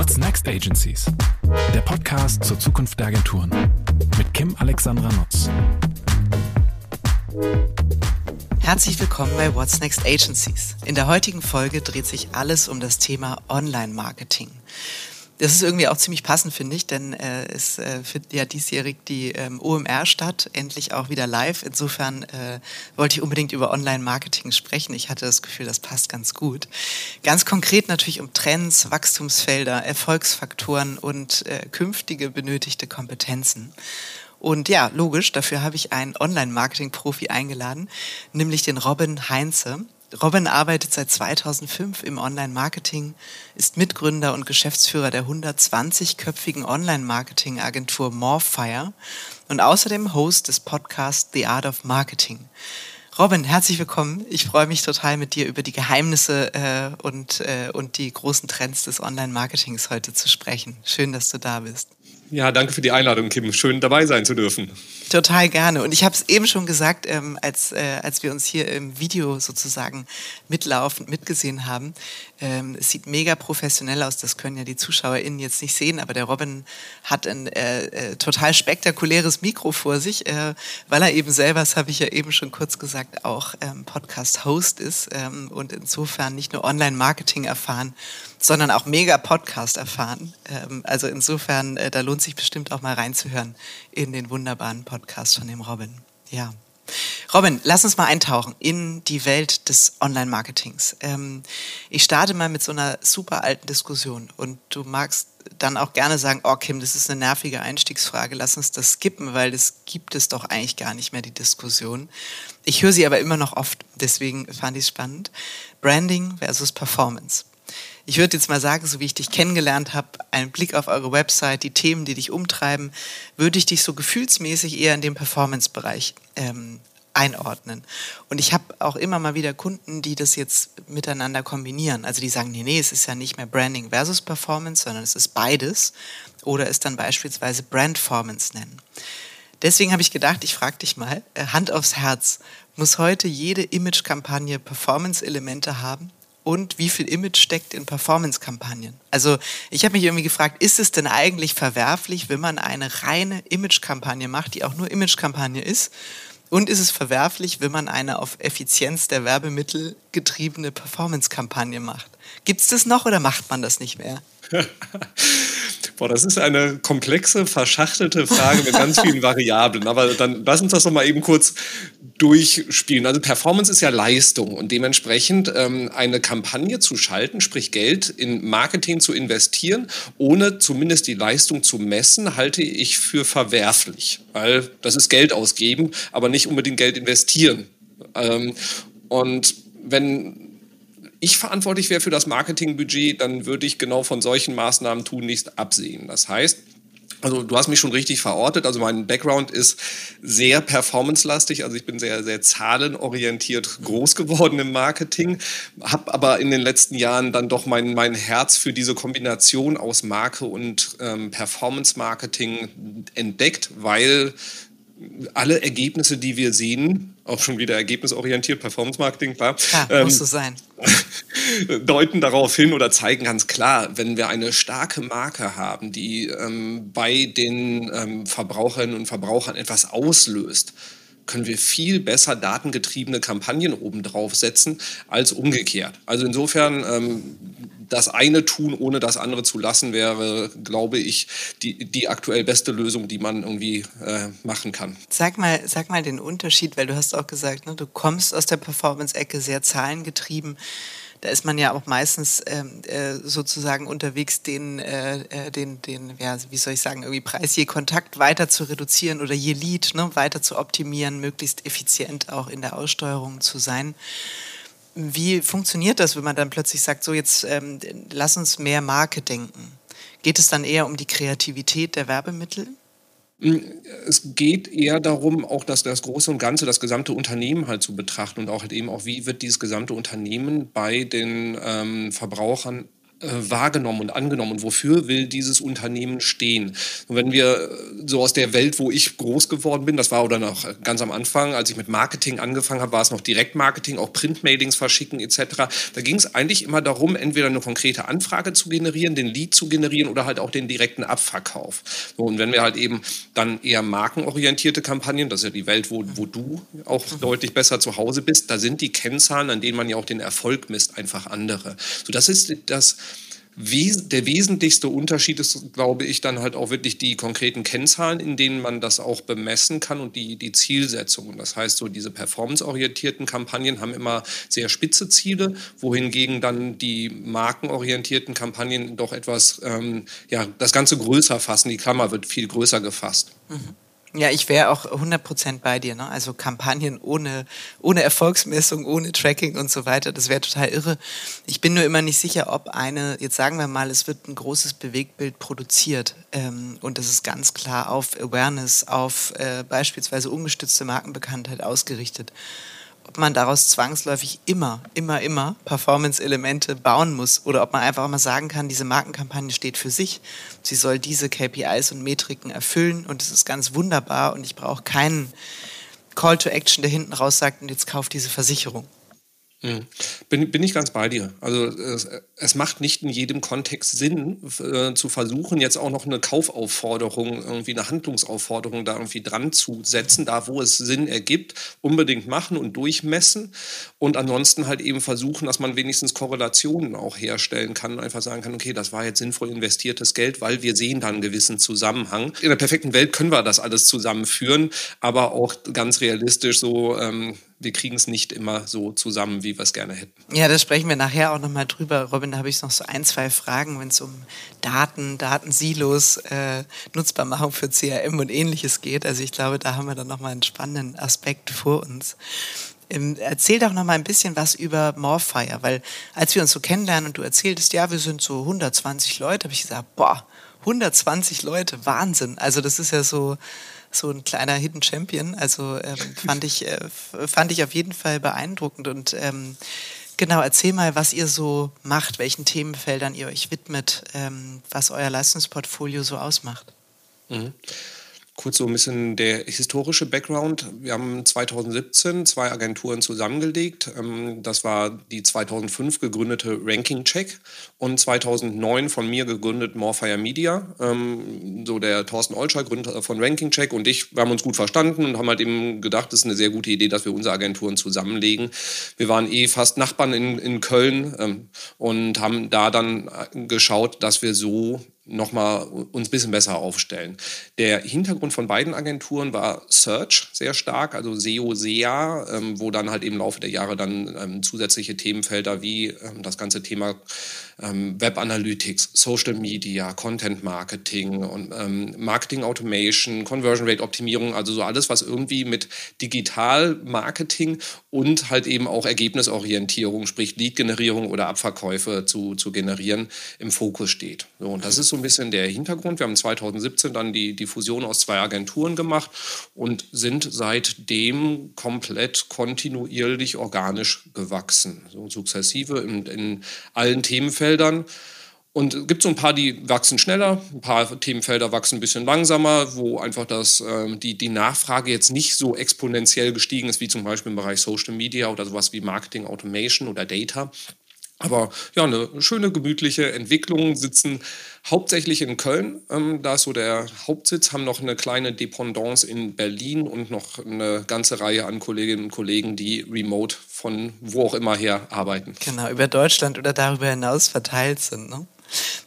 What's Next Agencies? Der Podcast zur Zukunft der Agenturen mit Kim Alexandra Nutz. Herzlich willkommen bei What's Next Agencies. In der heutigen Folge dreht sich alles um das Thema Online-Marketing. Das ist irgendwie auch ziemlich passend, finde ich, denn äh, es äh, findet ja diesjährig die ähm, OMR statt, endlich auch wieder live. Insofern äh, wollte ich unbedingt über Online-Marketing sprechen. Ich hatte das Gefühl, das passt ganz gut. Ganz konkret natürlich um Trends, Wachstumsfelder, Erfolgsfaktoren und äh, künftige benötigte Kompetenzen. Und ja, logisch, dafür habe ich einen Online-Marketing-Profi eingeladen, nämlich den Robin Heinze. Robin arbeitet seit 2005 im Online-Marketing, ist Mitgründer und Geschäftsführer der 120-köpfigen Online-Marketing-Agentur Morefire und außerdem Host des Podcasts The Art of Marketing. Robin, herzlich willkommen. Ich freue mich total, mit dir über die Geheimnisse äh, und, äh, und die großen Trends des Online-Marketings heute zu sprechen. Schön, dass du da bist. Ja, danke für die Einladung, Kim. Schön dabei sein zu dürfen. Total gerne. Und ich habe es eben schon gesagt, ähm, als, äh, als wir uns hier im Video sozusagen mitlaufend mitgesehen haben. Ähm, es sieht mega professionell aus. Das können ja die ZuschauerInnen jetzt nicht sehen, aber der Robin hat ein äh, äh, total spektakuläres Mikro vor sich, äh, weil er eben selber, das habe ich ja eben schon kurz gesagt, auch ähm, Podcast-Host ist ähm, und insofern nicht nur Online-Marketing erfahren, sondern auch mega Podcast erfahren. Ähm, also insofern, äh, da lohnt sich bestimmt auch mal reinzuhören in den wunderbaren Podcast von dem Robin. Ja. Robin, lass uns mal eintauchen in die Welt des Online-Marketings. Ähm, ich starte mal mit so einer super alten Diskussion und du magst dann auch gerne sagen, oh Kim, das ist eine nervige Einstiegsfrage, lass uns das skippen, weil das gibt es doch eigentlich gar nicht mehr, die Diskussion. Ich höre sie aber immer noch oft, deswegen fand ich es spannend. Branding versus Performance ich würde jetzt mal sagen, so wie ich dich kennengelernt habe, ein Blick auf eure Website, die Themen, die dich umtreiben, würde ich dich so gefühlsmäßig eher in den Performance-Bereich ähm, einordnen. Und ich habe auch immer mal wieder Kunden, die das jetzt miteinander kombinieren. Also die sagen, nee, nee, es ist ja nicht mehr Branding versus Performance, sondern es ist beides. Oder es dann beispielsweise Brandformance nennen. Deswegen habe ich gedacht, ich frage dich mal, äh, Hand aufs Herz, muss heute jede Image-Kampagne Performance-Elemente haben? Und wie viel Image steckt in Performance-Kampagnen. Also ich habe mich irgendwie gefragt, ist es denn eigentlich verwerflich, wenn man eine reine Image-Kampagne macht, die auch nur Image-Kampagne ist? Und ist es verwerflich, wenn man eine auf Effizienz der Werbemittel getriebene Performance-Kampagne macht? Gibt es das noch oder macht man das nicht mehr? Boah, das ist eine komplexe, verschachtelte Frage mit ganz vielen Variablen. Aber dann lass uns das noch mal eben kurz durchspielen. Also Performance ist ja Leistung und dementsprechend ähm, eine Kampagne zu schalten, sprich Geld in Marketing zu investieren, ohne zumindest die Leistung zu messen, halte ich für verwerflich, weil das ist Geld ausgeben, aber nicht unbedingt Geld investieren. Ähm, und wenn ich verantwortlich wäre für das Marketingbudget, dann würde ich genau von solchen Maßnahmen tunlichst absehen. Das heißt, also du hast mich schon richtig verortet. Also mein Background ist sehr performancelastig. Also ich bin sehr, sehr zahlenorientiert groß geworden im Marketing, habe aber in den letzten Jahren dann doch mein, mein Herz für diese Kombination aus Marke und ähm, Performance-Marketing entdeckt, weil alle Ergebnisse, die wir sehen, auch schon wieder ergebnisorientiert, Performance Marketing, klar. Ja, ähm, muss so sein. deuten darauf hin oder zeigen ganz klar, wenn wir eine starke Marke haben, die ähm, bei den ähm, Verbraucherinnen und Verbrauchern etwas auslöst, können wir viel besser datengetriebene Kampagnen obendrauf setzen als umgekehrt. Also insofern ähm, das eine tun, ohne das andere zu lassen, wäre, glaube ich, die, die aktuell beste Lösung, die man irgendwie äh, machen kann. Sag mal, sag mal den Unterschied, weil du hast auch gesagt, ne, du kommst aus der Performance-Ecke sehr zahlengetrieben da ist man ja auch meistens ähm, äh, sozusagen unterwegs, den, äh, äh, den, den, ja, wie soll ich sagen, irgendwie Preis je Kontakt weiter zu reduzieren oder je Lead ne, weiter zu optimieren, möglichst effizient auch in der Aussteuerung zu sein. Wie funktioniert das, wenn man dann plötzlich sagt, so jetzt ähm, lass uns mehr Marke denken? Geht es dann eher um die Kreativität der Werbemittel? Es geht eher darum, auch das, das Große und Ganze, das gesamte Unternehmen halt zu betrachten und auch halt eben auch, wie wird dieses gesamte Unternehmen bei den ähm, Verbrauchern wahrgenommen und angenommen und wofür will dieses Unternehmen stehen. Und wenn wir so aus der Welt, wo ich groß geworden bin, das war oder noch ganz am Anfang, als ich mit Marketing angefangen habe, war es noch Direktmarketing, auch Printmailings verschicken etc. Da ging es eigentlich immer darum, entweder eine konkrete Anfrage zu generieren, den Lead zu generieren oder halt auch den direkten Abverkauf. So, und wenn wir halt eben dann eher markenorientierte Kampagnen, das ist ja die Welt, wo, wo du auch mhm. deutlich besser zu Hause bist, da sind die Kennzahlen, an denen man ja auch den Erfolg misst, einfach andere. So, das ist das der wesentlichste Unterschied ist, glaube ich, dann halt auch wirklich die konkreten Kennzahlen, in denen man das auch bemessen kann und die, die Zielsetzungen. Das heißt, so diese performanceorientierten Kampagnen haben immer sehr spitze Ziele, wohingegen dann die markenorientierten Kampagnen doch etwas, ähm, ja, das Ganze größer fassen. Die Klammer wird viel größer gefasst. Mhm. Ja, ich wäre auch 100% bei dir. Ne? Also Kampagnen ohne, ohne Erfolgsmessung, ohne Tracking und so weiter, das wäre total irre. Ich bin nur immer nicht sicher, ob eine, jetzt sagen wir mal, es wird ein großes Bewegtbild produziert ähm, und das ist ganz klar auf Awareness, auf äh, beispielsweise ungestützte Markenbekanntheit ausgerichtet ob man daraus zwangsläufig immer, immer, immer Performance-Elemente bauen muss oder ob man einfach mal sagen kann, diese Markenkampagne steht für sich. Sie soll diese KPIs und Metriken erfüllen und es ist ganz wunderbar und ich brauche keinen Call to Action, der hinten raus sagt, und jetzt kauft diese Versicherung. Bin, bin ich ganz bei dir. Also es, es macht nicht in jedem Kontext Sinn, äh, zu versuchen, jetzt auch noch eine Kaufaufforderung, irgendwie eine Handlungsaufforderung da irgendwie dran zu setzen, da wo es Sinn ergibt, unbedingt machen und durchmessen und ansonsten halt eben versuchen, dass man wenigstens Korrelationen auch herstellen kann und einfach sagen kann, okay, das war jetzt sinnvoll investiertes Geld, weil wir sehen da einen gewissen Zusammenhang. In der perfekten Welt können wir das alles zusammenführen, aber auch ganz realistisch so, ähm, wir kriegen es nicht immer so zusammen, wie wir es gerne hätten. Ja, da sprechen wir nachher auch nochmal drüber. Robin, da habe ich noch so ein, zwei Fragen, wenn es um Daten, Datensilos, äh, Nutzbarmachung für CRM und ähnliches geht. Also ich glaube, da haben wir dann nochmal einen spannenden Aspekt vor uns. Ähm, erzähl doch noch mal ein bisschen was über Morfire, weil als wir uns so kennenlernen und du erzähltest, ja, wir sind so 120 Leute, habe ich gesagt, boah, 120 Leute, Wahnsinn. Also das ist ja so, so ein kleiner Hidden Champion. Also ähm, fand, ich, äh, fand ich auf jeden Fall beeindruckend. Und ähm, genau, erzähl mal, was ihr so macht, welchen Themenfeldern ihr euch widmet, ähm, was euer Leistungsportfolio so ausmacht. Mhm kurz so ein bisschen der historische Background. Wir haben 2017 zwei Agenturen zusammengelegt. Ähm, das war die 2005 gegründete Ranking Check und 2009 von mir gegründet Morfire Media. Ähm, so der Thorsten Olscher, Gründer von Ranking Check und ich, wir haben uns gut verstanden und haben halt eben gedacht, das ist eine sehr gute Idee, dass wir unsere Agenturen zusammenlegen. Wir waren eh fast Nachbarn in, in Köln ähm, und haben da dann geschaut, dass wir so nochmal uns ein bisschen besser aufstellen. Der Hintergrund von beiden Agenturen war Search sehr stark, also SEO, SEA, ähm, wo dann halt im Laufe der Jahre dann ähm, zusätzliche Themenfelder wie ähm, das ganze Thema ähm, Web Analytics, Social Media, Content Marketing und ähm, Marketing Automation, Conversion Rate Optimierung, also so alles, was irgendwie mit Digital Marketing und halt eben auch Ergebnisorientierung, sprich Lead-Generierung oder Abverkäufe zu, zu generieren, im Fokus steht. So, und das ist so ein bisschen der Hintergrund. Wir haben 2017 dann die, die Fusion aus zwei Agenturen gemacht und sind seitdem komplett kontinuierlich organisch gewachsen. So sukzessive in, in allen Themenfeldern. Und es gibt so ein paar, die wachsen schneller, ein paar Themenfelder wachsen ein bisschen langsamer, wo einfach das, äh, die, die Nachfrage jetzt nicht so exponentiell gestiegen ist, wie zum Beispiel im Bereich Social Media oder sowas wie Marketing Automation oder Data. Aber ja, eine schöne, gemütliche Entwicklung, sitzen hauptsächlich in Köln. Ähm, da ist so der Hauptsitz, haben noch eine kleine Dependance in Berlin und noch eine ganze Reihe an Kolleginnen und Kollegen, die remote von wo auch immer her arbeiten. Genau, über Deutschland oder darüber hinaus verteilt sind. Ne?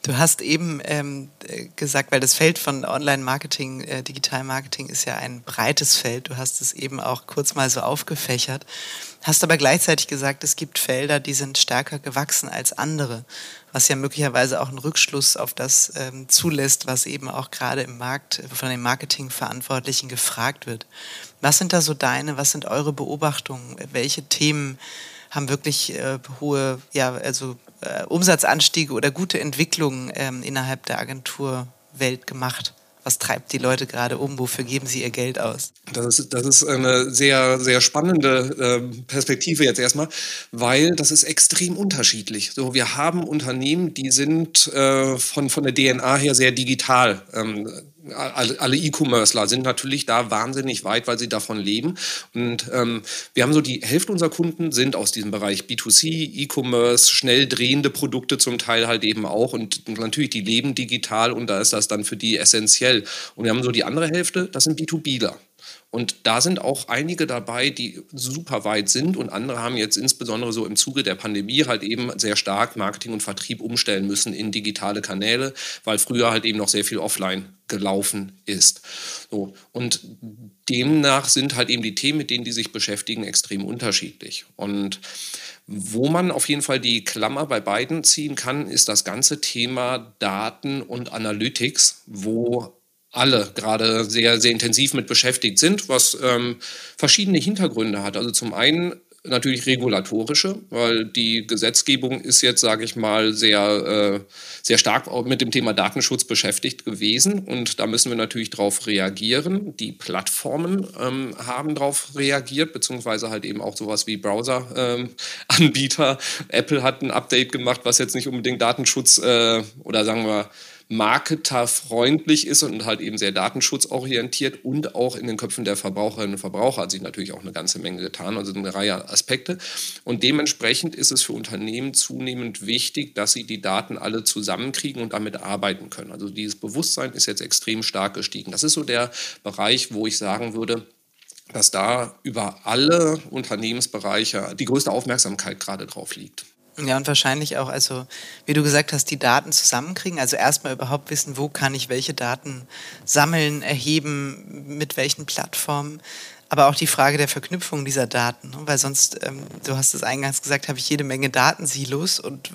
Du hast eben ähm, gesagt, weil das Feld von Online-Marketing, äh, Digital-Marketing ist ja ein breites Feld. Du hast es eben auch kurz mal so aufgefächert. Hast aber gleichzeitig gesagt, es gibt Felder, die sind stärker gewachsen als andere, was ja möglicherweise auch einen Rückschluss auf das ähm, zulässt, was eben auch gerade im Markt von den Marketingverantwortlichen gefragt wird. Was sind da so deine, was sind eure Beobachtungen? Welche Themen haben wirklich äh, hohe, ja, also äh, Umsatzanstiege oder gute Entwicklungen ähm, innerhalb der Agenturwelt gemacht? Was treibt die Leute gerade um? Wofür geben sie ihr Geld aus? Das ist, das ist eine sehr, sehr spannende äh, Perspektive jetzt erstmal, weil das ist extrem unterschiedlich. So, wir haben Unternehmen, die sind äh, von, von der DNA her sehr digital. Ähm, alle E-Commercer sind natürlich da wahnsinnig weit, weil sie davon leben. Und ähm, wir haben so die Hälfte unserer Kunden sind aus diesem Bereich B2C, E-Commerce, schnell drehende Produkte zum Teil halt eben auch. Und natürlich, die leben digital und da ist das dann für die essentiell. Und wir haben so die andere Hälfte, das sind B2Bler. Und da sind auch einige dabei, die super weit sind und andere haben jetzt insbesondere so im Zuge der Pandemie halt eben sehr stark Marketing und Vertrieb umstellen müssen in digitale Kanäle, weil früher halt eben noch sehr viel offline gelaufen ist. So. Und demnach sind halt eben die Themen, mit denen die sich beschäftigen, extrem unterschiedlich. Und wo man auf jeden Fall die Klammer bei beiden ziehen kann, ist das ganze Thema Daten und Analytics, wo alle gerade sehr, sehr intensiv mit beschäftigt sind, was ähm, verschiedene Hintergründe hat. Also zum einen natürlich regulatorische, weil die Gesetzgebung ist jetzt, sage ich mal, sehr, äh, sehr stark mit dem Thema Datenschutz beschäftigt gewesen und da müssen wir natürlich darauf reagieren. Die Plattformen ähm, haben darauf reagiert, beziehungsweise halt eben auch sowas wie Browser-Anbieter. Ähm, Apple hat ein Update gemacht, was jetzt nicht unbedingt Datenschutz äh, oder sagen wir marketerfreundlich ist und halt eben sehr datenschutzorientiert und auch in den Köpfen der Verbraucherinnen und Verbraucher hat sich natürlich auch eine ganze Menge getan, also eine Reihe Aspekte. Und dementsprechend ist es für Unternehmen zunehmend wichtig, dass sie die Daten alle zusammenkriegen und damit arbeiten können. Also dieses Bewusstsein ist jetzt extrem stark gestiegen. Das ist so der Bereich, wo ich sagen würde, dass da über alle Unternehmensbereiche die größte Aufmerksamkeit gerade drauf liegt. Ja, und wahrscheinlich auch, also wie du gesagt hast, die Daten zusammenkriegen. Also erstmal überhaupt wissen, wo kann ich welche Daten sammeln, erheben, mit welchen Plattformen. Aber auch die Frage der Verknüpfung dieser Daten, ne? weil sonst, ähm, du hast es eingangs gesagt, habe ich jede Menge Datensilos und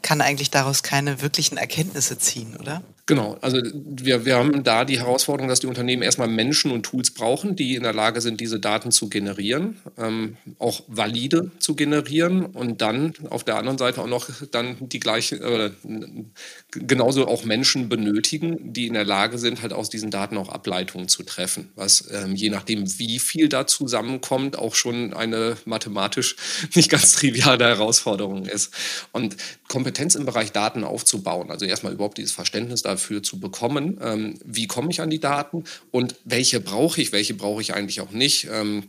kann eigentlich daraus keine wirklichen Erkenntnisse ziehen, oder? Genau, also wir, wir haben da die Herausforderung, dass die Unternehmen erstmal Menschen und Tools brauchen, die in der Lage sind, diese Daten zu generieren, ähm, auch valide zu generieren und dann auf der anderen Seite auch noch dann die gleiche, äh, genauso auch Menschen benötigen, die in der Lage sind, halt aus diesen Daten auch Ableitungen zu treffen, was ähm, je nachdem, wie viel da zusammenkommt, auch schon eine mathematisch nicht ganz triviale Herausforderung ist. Und Kompetenz im Bereich Daten aufzubauen, also erstmal überhaupt dieses Verständnis dafür zu bekommen, ähm, wie komme ich an die Daten und welche brauche ich, welche brauche ich eigentlich auch nicht. Ähm,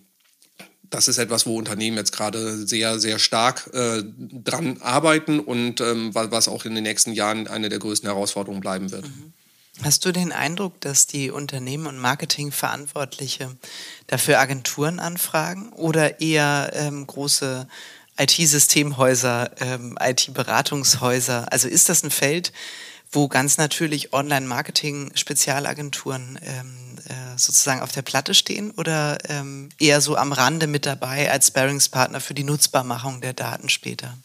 das ist etwas, wo Unternehmen jetzt gerade sehr, sehr stark äh, dran arbeiten und ähm, was auch in den nächsten Jahren eine der größten Herausforderungen bleiben wird. Mhm. Hast du den Eindruck, dass die Unternehmen und Marketingverantwortliche dafür Agenturen anfragen oder eher ähm, große IT-Systemhäuser, ähm, IT-Beratungshäuser? Also ist das ein Feld, wo ganz natürlich Online-Marketing-Spezialagenturen ähm, äh, sozusagen auf der Platte stehen oder ähm, eher so am Rande mit dabei als Sparringspartner für die Nutzbarmachung der Daten später?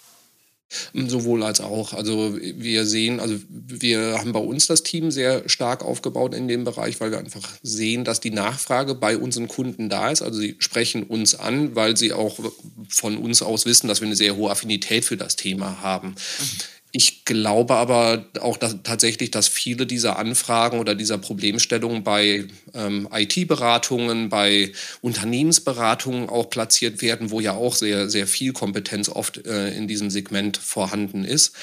Sowohl als auch. Also wir sehen, also wir haben bei uns das Team sehr stark aufgebaut in dem Bereich, weil wir einfach sehen, dass die Nachfrage bei unseren Kunden da ist. Also sie sprechen uns an, weil sie auch von uns aus wissen, dass wir eine sehr hohe Affinität für das Thema haben. Mhm. Ich glaube aber auch dass, tatsächlich, dass viele dieser Anfragen oder dieser Problemstellungen bei ähm, IT-Beratungen, bei Unternehmensberatungen auch platziert werden, wo ja auch sehr, sehr viel Kompetenz oft äh, in diesem Segment vorhanden ist.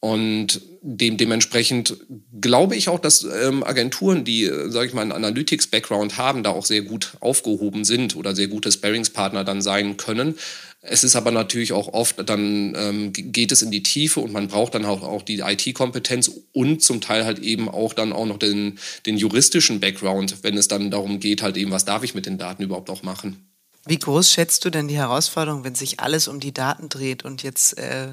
Und dem, dementsprechend glaube ich auch, dass ähm, Agenturen, die, äh, sage ich mal, einen Analytics-Background haben, da auch sehr gut aufgehoben sind oder sehr gute Sparringspartner dann sein können. Es ist aber natürlich auch oft, dann ähm, geht es in die Tiefe und man braucht dann auch, auch die IT-Kompetenz und zum Teil halt eben auch dann auch noch den, den juristischen Background, wenn es dann darum geht, halt eben, was darf ich mit den Daten überhaupt auch machen. Wie groß schätzt du denn die Herausforderung, wenn sich alles um die Daten dreht und jetzt, äh,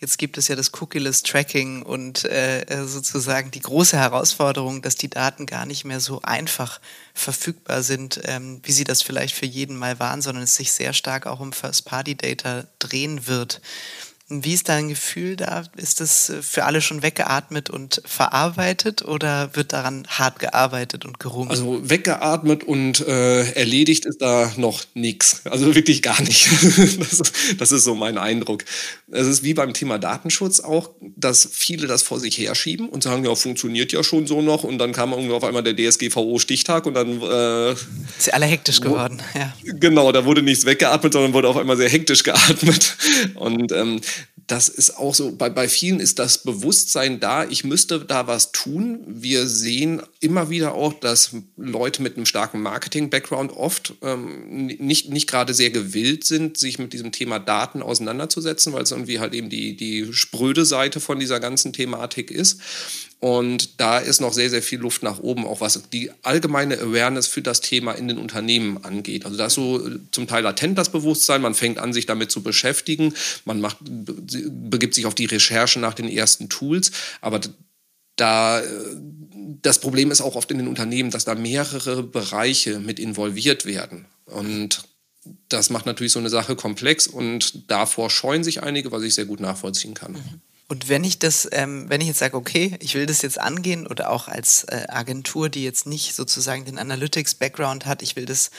jetzt gibt es ja das Cookie-less Tracking und äh, äh, sozusagen die große Herausforderung, dass die Daten gar nicht mehr so einfach verfügbar sind, ähm, wie sie das vielleicht für jeden mal waren, sondern es sich sehr stark auch um First-Party-Data drehen wird. Wie ist dein Gefühl da? Ist das für alle schon weggeatmet und verarbeitet oder wird daran hart gearbeitet und gerungen? Also weggeatmet und äh, erledigt ist da noch nichts. Also wirklich gar nicht. Das ist, das ist so mein Eindruck. Es ist wie beim Thema Datenschutz auch, dass viele das vor sich herschieben und sagen, ja, funktioniert ja schon so noch. Und dann kam irgendwie auf einmal der DSGVO-Stichtag und dann... Äh, ist alle hektisch geworden, ja. Genau, da wurde nichts weggeatmet, sondern wurde auf einmal sehr hektisch geatmet. Und ähm, das ist auch so, bei, bei vielen ist das Bewusstsein da, ich müsste da was tun. Wir sehen immer wieder auch, dass Leute mit einem starken Marketing-Background oft ähm, nicht, nicht gerade sehr gewillt sind, sich mit diesem Thema Daten auseinanderzusetzen, weil es irgendwie halt eben die, die spröde Seite von dieser ganzen Thematik ist. Und da ist noch sehr, sehr viel Luft nach oben, auch was die allgemeine Awareness für das Thema in den Unternehmen angeht. Also da ist so äh, zum Teil latent das Bewusstsein, man fängt an, sich damit zu beschäftigen, man macht, begibt sich auf die Recherche nach den ersten Tools, aber da äh, das Problem ist auch oft in den Unternehmen, dass da mehrere Bereiche mit involviert werden. Und das macht natürlich so eine Sache komplex und davor scheuen sich einige, was ich sehr gut nachvollziehen kann. Mhm. Und wenn ich das, ähm, wenn ich jetzt sage, okay, ich will das jetzt angehen oder auch als äh, Agentur, die jetzt nicht sozusagen den Analytics-Background hat, ich will das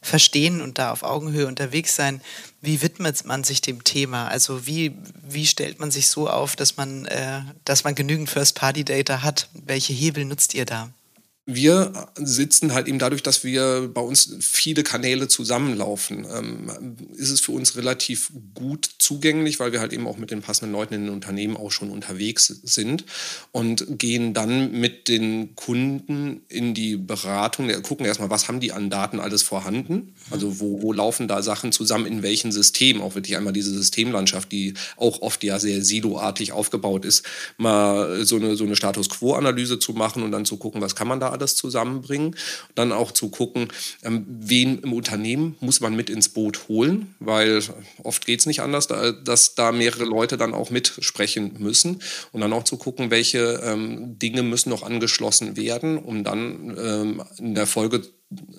verstehen und da auf Augenhöhe unterwegs sein, wie widmet man sich dem Thema? Also wie, wie stellt man sich so auf, dass man, äh, dass man genügend First-Party-Data hat? Welche Hebel nutzt ihr da? Wir sitzen halt eben dadurch, dass wir bei uns viele Kanäle zusammenlaufen, ähm, ist es für uns relativ gut zugänglich, weil wir halt eben auch mit den passenden Leuten in den Unternehmen auch schon unterwegs sind und gehen dann mit den Kunden in die Beratung, gucken erstmal, was haben die an Daten alles vorhanden, also wo, wo laufen da Sachen zusammen, in welchen Systemen, auch wirklich einmal diese Systemlandschaft, die auch oft ja sehr siloartig aufgebaut ist, mal so eine, so eine Status-Quo-Analyse zu machen und dann zu gucken, was kann man da alles zusammenbringen. Dann auch zu gucken, ähm, wen im Unternehmen muss man mit ins Boot holen, weil oft geht es nicht anders, dass da mehrere Leute dann auch mitsprechen müssen. Und dann auch zu gucken, welche ähm, Dinge müssen noch angeschlossen werden, um dann ähm, in der Folge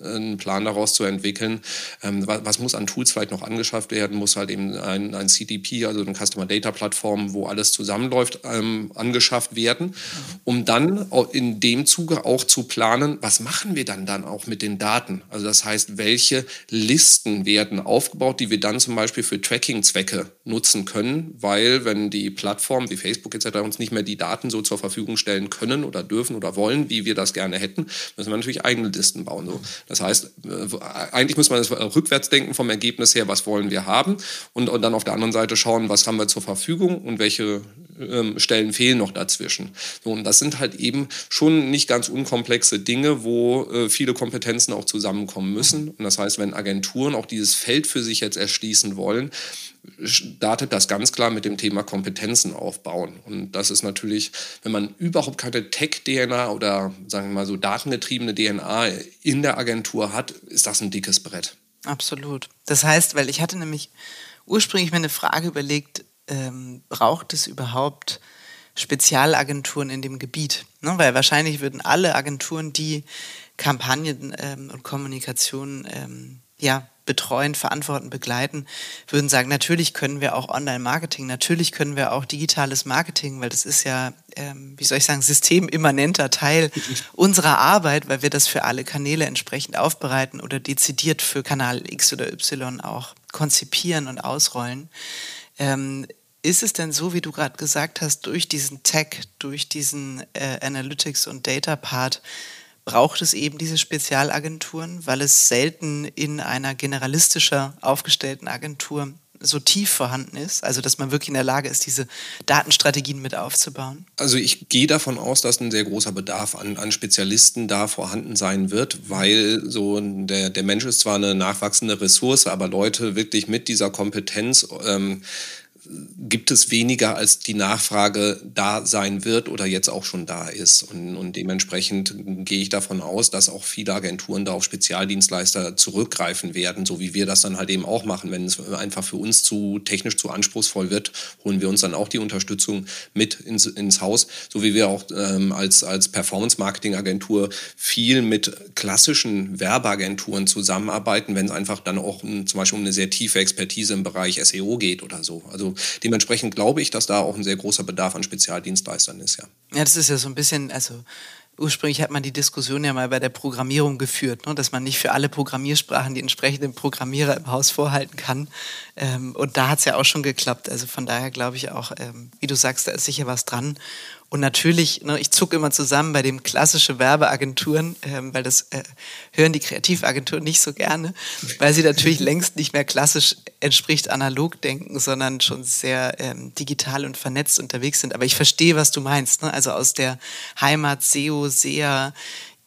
einen Plan daraus zu entwickeln, ähm, was, was, muss an Tools vielleicht noch angeschafft werden, muss halt eben ein, ein CDP, also eine Customer Data Plattform, wo alles zusammenläuft, ähm, angeschafft werden, um dann in dem Zuge auch zu planen, was machen wir dann dann auch mit den Daten? Also das heißt, welche Listen werden aufgebaut, die wir dann zum Beispiel für Tracking-Zwecke nutzen können, weil wenn die Plattformen wie Facebook etc. uns nicht mehr die Daten so zur Verfügung stellen können oder dürfen oder wollen, wie wir das gerne hätten, müssen wir natürlich eigene Listen bauen. So. Das heißt, äh, eigentlich muss man das rückwärts denken vom Ergebnis her, was wollen wir haben? Und, und dann auf der anderen Seite schauen, was haben wir zur Verfügung und welche ähm, Stellen fehlen noch dazwischen. So, und das sind halt eben schon nicht ganz unkomplexe Dinge, wo äh, viele Kompetenzen auch zusammenkommen müssen. Und das heißt, wenn Agenturen auch dieses Feld für sich jetzt erschließen wollen, startet das ganz klar mit dem Thema Kompetenzen aufbauen. Und das ist natürlich, wenn man überhaupt keine Tech-DNA oder sagen wir mal so datengetriebene DNA in der Agentur hat, ist das ein dickes Brett. Absolut. Das heißt, weil ich hatte nämlich ursprünglich mir eine Frage überlegt, ähm, braucht es überhaupt Spezialagenturen in dem Gebiet? Ne? Weil wahrscheinlich würden alle Agenturen, die Kampagnen ähm, und Kommunikation ähm, ja, betreuen, verantworten, begleiten, würden sagen, natürlich können wir auch Online-Marketing, natürlich können wir auch digitales Marketing, weil das ist ja, ähm, wie soll ich sagen, systemimmanenter Teil unserer Arbeit, weil wir das für alle Kanäle entsprechend aufbereiten oder dezidiert für Kanal X oder Y auch konzipieren und ausrollen. Ähm, ist es denn so, wie du gerade gesagt hast, durch diesen Tech, durch diesen äh, Analytics und Data Part, braucht es eben diese Spezialagenturen, weil es selten in einer generalistischer aufgestellten Agentur so tief vorhanden ist, also dass man wirklich in der Lage ist, diese Datenstrategien mit aufzubauen? Also ich gehe davon aus, dass ein sehr großer Bedarf an, an Spezialisten da vorhanden sein wird, weil so der, der Mensch ist zwar eine nachwachsende Ressource, aber Leute wirklich mit dieser Kompetenz ähm, gibt es weniger, als die Nachfrage da sein wird oder jetzt auch schon da ist. Und, und, dementsprechend gehe ich davon aus, dass auch viele Agenturen da auf Spezialdienstleister zurückgreifen werden, so wie wir das dann halt eben auch machen. Wenn es einfach für uns zu technisch zu anspruchsvoll wird, holen wir uns dann auch die Unterstützung mit ins, ins Haus, so wie wir auch ähm, als, als Performance-Marketing-Agentur viel mit klassischen Werbeagenturen zusammenarbeiten, wenn es einfach dann auch um, zum Beispiel um eine sehr tiefe Expertise im Bereich SEO geht oder so. Also Dementsprechend glaube ich, dass da auch ein sehr großer Bedarf an Spezialdienstleistern ist, ja. Ja, das ist ja so ein bisschen, also ursprünglich hat man die Diskussion ja mal bei der Programmierung geführt, ne, dass man nicht für alle Programmiersprachen die entsprechenden Programmierer im Haus vorhalten kann. Ähm, und da hat es ja auch schon geklappt. Also von daher glaube ich auch, ähm, wie du sagst, da ist sicher was dran. Und natürlich, ne, ich zucke immer zusammen bei dem klassische Werbeagenturen, ähm, weil das äh, hören die Kreativagenturen nicht so gerne, weil sie natürlich längst nicht mehr klassisch entspricht analog denken, sondern schon sehr ähm, digital und vernetzt unterwegs sind. Aber ich verstehe, was du meinst. Ne? Also aus der Heimat SEO, SEA,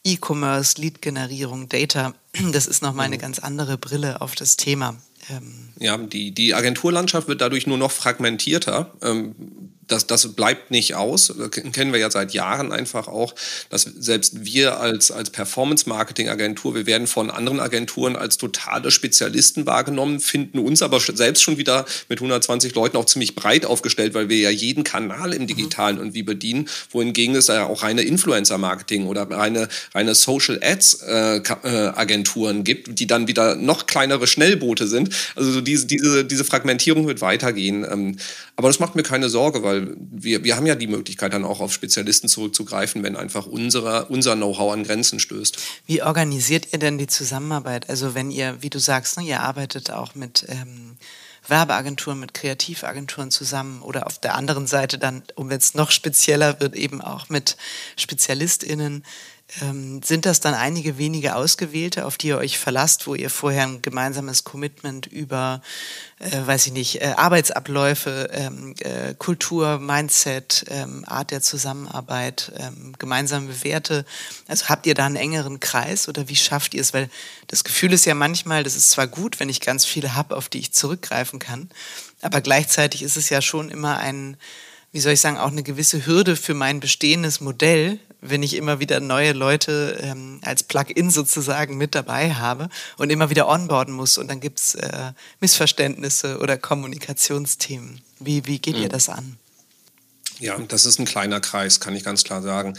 E-Commerce, Lead-Generierung, Data, das ist nochmal eine mhm. ganz andere Brille auf das Thema. Ähm ja, die, die Agenturlandschaft wird dadurch nur noch fragmentierter. Ähm, das, das bleibt nicht aus. Das kennen wir ja seit Jahren einfach auch, dass selbst wir als, als Performance-Marketing-Agentur, wir werden von anderen Agenturen als totale Spezialisten wahrgenommen, finden uns aber selbst schon wieder mit 120 Leuten auch ziemlich breit aufgestellt, weil wir ja jeden Kanal im Digitalen irgendwie bedienen, wohingegen es ja auch reine Influencer-Marketing oder reine, reine Social-Ads-Agenturen äh, äh, gibt, die dann wieder noch kleinere Schnellboote sind. Also so diese, diese, diese Fragmentierung wird weitergehen. Ähm, aber das macht mir keine Sorge, weil weil wir, wir haben ja die Möglichkeit, dann auch auf Spezialisten zurückzugreifen, wenn einfach unsere, unser Know-how an Grenzen stößt. Wie organisiert ihr denn die Zusammenarbeit? Also wenn ihr, wie du sagst, ne, ihr arbeitet auch mit ähm, Werbeagenturen, mit Kreativagenturen zusammen oder auf der anderen Seite dann, um wenn es noch spezieller wird, eben auch mit SpezialistInnen. Ähm, sind das dann einige wenige Ausgewählte, auf die ihr euch verlasst, wo ihr vorher ein gemeinsames Commitment über, äh, weiß ich nicht, äh, Arbeitsabläufe, ähm, äh, Kultur, Mindset, ähm, Art der Zusammenarbeit, ähm, gemeinsame Werte, also habt ihr da einen engeren Kreis oder wie schafft ihr es? Weil das Gefühl ist ja manchmal, das ist zwar gut, wenn ich ganz viele habe, auf die ich zurückgreifen kann, aber gleichzeitig ist es ja schon immer ein, wie soll ich sagen, auch eine gewisse Hürde für mein bestehendes Modell, wenn ich immer wieder neue Leute ähm, als Plugin sozusagen mit dabei habe und immer wieder onboarden muss und dann gibt's äh, Missverständnisse oder Kommunikationsthemen. Wie, wie geht mhm. ihr das an? Ja, das ist ein kleiner Kreis, kann ich ganz klar sagen.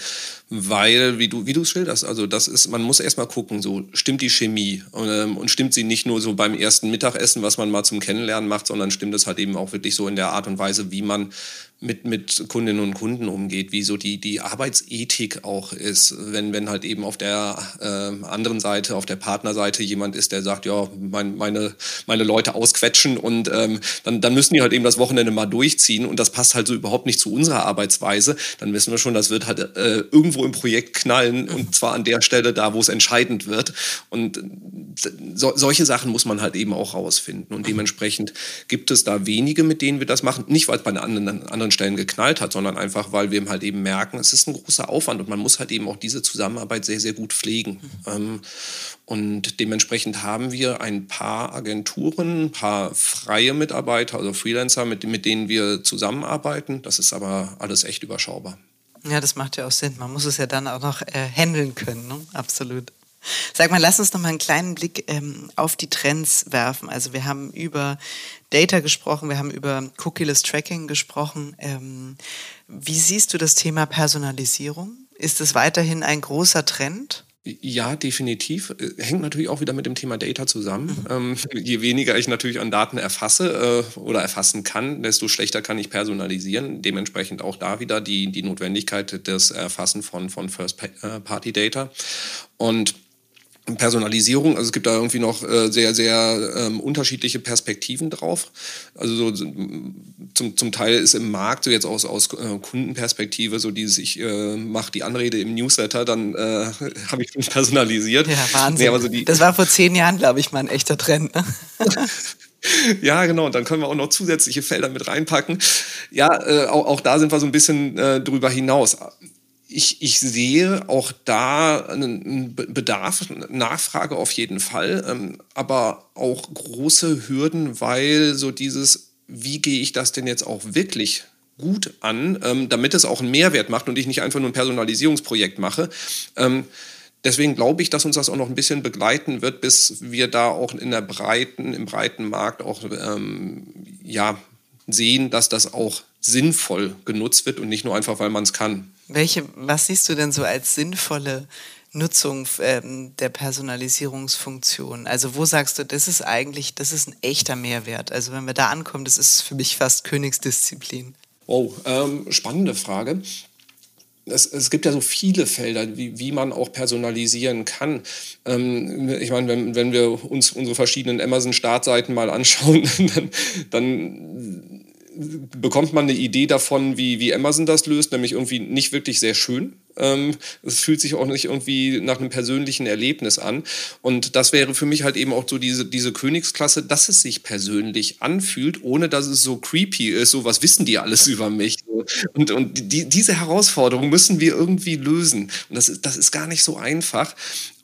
Weil, wie du, wie du es schilderst, also das ist, man muss erstmal gucken, so stimmt die Chemie ähm, und stimmt sie nicht nur so beim ersten Mittagessen, was man mal zum Kennenlernen macht, sondern stimmt es halt eben auch wirklich so in der Art und Weise, wie man mit, mit Kundinnen und Kunden umgeht, wie so die, die Arbeitsethik auch ist, wenn, wenn halt eben auf der äh, anderen Seite, auf der Partnerseite jemand ist, der sagt, ja, mein, meine, meine Leute ausquetschen und ähm, dann, dann müssen die halt eben das Wochenende mal durchziehen und das passt halt so überhaupt nicht zu unserer Arbeitsweise, dann wissen wir schon, das wird halt äh, irgendwo im Projekt knallen und zwar an der Stelle da, wo es entscheidend wird. Und so, solche Sachen muss man halt eben auch rausfinden und dementsprechend gibt es da wenige, mit denen wir das machen, nicht weil es bei anderen, anderen anderen Stellen geknallt hat, sondern einfach, weil wir halt eben merken, es ist ein großer Aufwand und man muss halt eben auch diese Zusammenarbeit sehr, sehr gut pflegen. Mhm. und dementsprechend haben wir ein paar Agenturen, ein paar freie Mitarbeiter, also Freelancer, mit, mit denen wir zusammenarbeiten. Das ist aber alles echt überschaubar. Ja, das macht ja auch Sinn. Man muss es ja dann auch noch äh, handeln können, ne? absolut. Sag mal, lass uns noch mal einen kleinen Blick ähm, auf die Trends werfen. Also wir haben über Data gesprochen, wir haben über Cookieless Tracking gesprochen. Ähm, wie siehst du das Thema Personalisierung? Ist es weiterhin ein großer Trend? Ja, definitiv. Äh, hängt natürlich auch wieder mit dem Thema Data zusammen. Mhm. Ähm, je weniger ich natürlich an Daten erfasse äh, oder erfassen kann, desto schlechter kann ich personalisieren. Dementsprechend auch da wieder die, die Notwendigkeit des Erfassen von, von First-Party-Data. Und Personalisierung, also es gibt da irgendwie noch äh, sehr, sehr ähm, unterschiedliche Perspektiven drauf. Also so, zum, zum Teil ist im Markt, so jetzt aus, aus äh, Kundenperspektive, so dieses, ich äh, mache die Anrede im Newsletter, dann äh, habe ich mich personalisiert. Ja, Wahnsinn. Nee, so die, das war vor zehn Jahren, glaube ich, mal ein echter Trend. Ne? Ja, genau. Und dann können wir auch noch zusätzliche Felder mit reinpacken. Ja, äh, auch, auch da sind wir so ein bisschen äh, drüber hinaus ich, ich sehe auch da einen Bedarf, Nachfrage auf jeden Fall, ähm, aber auch große Hürden, weil so dieses, wie gehe ich das denn jetzt auch wirklich gut an, ähm, damit es auch einen Mehrwert macht und ich nicht einfach nur ein Personalisierungsprojekt mache. Ähm, deswegen glaube ich, dass uns das auch noch ein bisschen begleiten wird, bis wir da auch in der breiten, im breiten Markt auch ähm, ja, sehen, dass das auch sinnvoll genutzt wird und nicht nur einfach, weil man es kann. Welche, was siehst du denn so als sinnvolle Nutzung ähm, der Personalisierungsfunktion? Also wo sagst du, das ist eigentlich, das ist ein echter Mehrwert? Also wenn wir da ankommen, das ist für mich fast Königsdisziplin. Oh, ähm, spannende Frage. Es, es, gibt ja so viele Felder, wie, wie man auch personalisieren kann. Ähm, ich meine, wenn, wenn wir uns unsere verschiedenen Amazon-Startseiten mal anschauen, dann, dann bekommt man eine Idee davon, wie, wie Amazon das löst, nämlich irgendwie nicht wirklich sehr schön. Ähm, es fühlt sich auch nicht irgendwie nach einem persönlichen Erlebnis an. Und das wäre für mich halt eben auch so diese, diese Königsklasse, dass es sich persönlich anfühlt, ohne dass es so creepy ist, so was wissen die alles über mich. Und, und die, diese Herausforderung müssen wir irgendwie lösen. Und das ist, das ist gar nicht so einfach.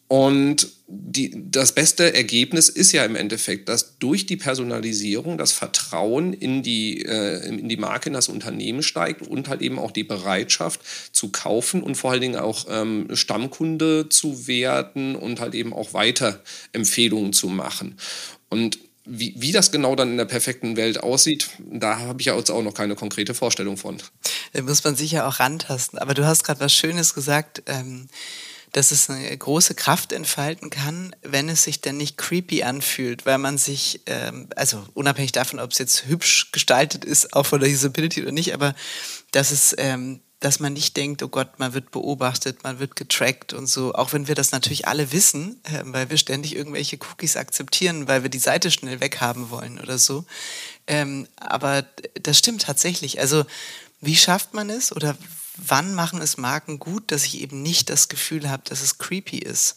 Und die, das beste Ergebnis ist ja im Endeffekt, dass durch die Personalisierung das Vertrauen in die, äh, in die Marke, in das Unternehmen steigt und halt eben auch die Bereitschaft zu kaufen und vor allen Dingen auch ähm, Stammkunde zu werden und halt eben auch weiter Empfehlungen zu machen. Und wie, wie das genau dann in der perfekten Welt aussieht, da habe ich ja jetzt auch noch keine konkrete Vorstellung von. Da muss man sicher auch rantasten. Aber du hast gerade was Schönes gesagt. Ähm dass es eine große Kraft entfalten kann, wenn es sich denn nicht creepy anfühlt, weil man sich, ähm, also unabhängig davon, ob es jetzt hübsch gestaltet ist, auch von der Usability oder nicht, aber dass es, ähm, dass man nicht denkt, oh Gott, man wird beobachtet, man wird getrackt und so, auch wenn wir das natürlich alle wissen, äh, weil wir ständig irgendwelche Cookies akzeptieren, weil wir die Seite schnell weghaben wollen oder so. Ähm, aber das stimmt tatsächlich. Also wie schafft man es oder wann machen es Marken gut, dass ich eben nicht das Gefühl habe, dass es creepy ist?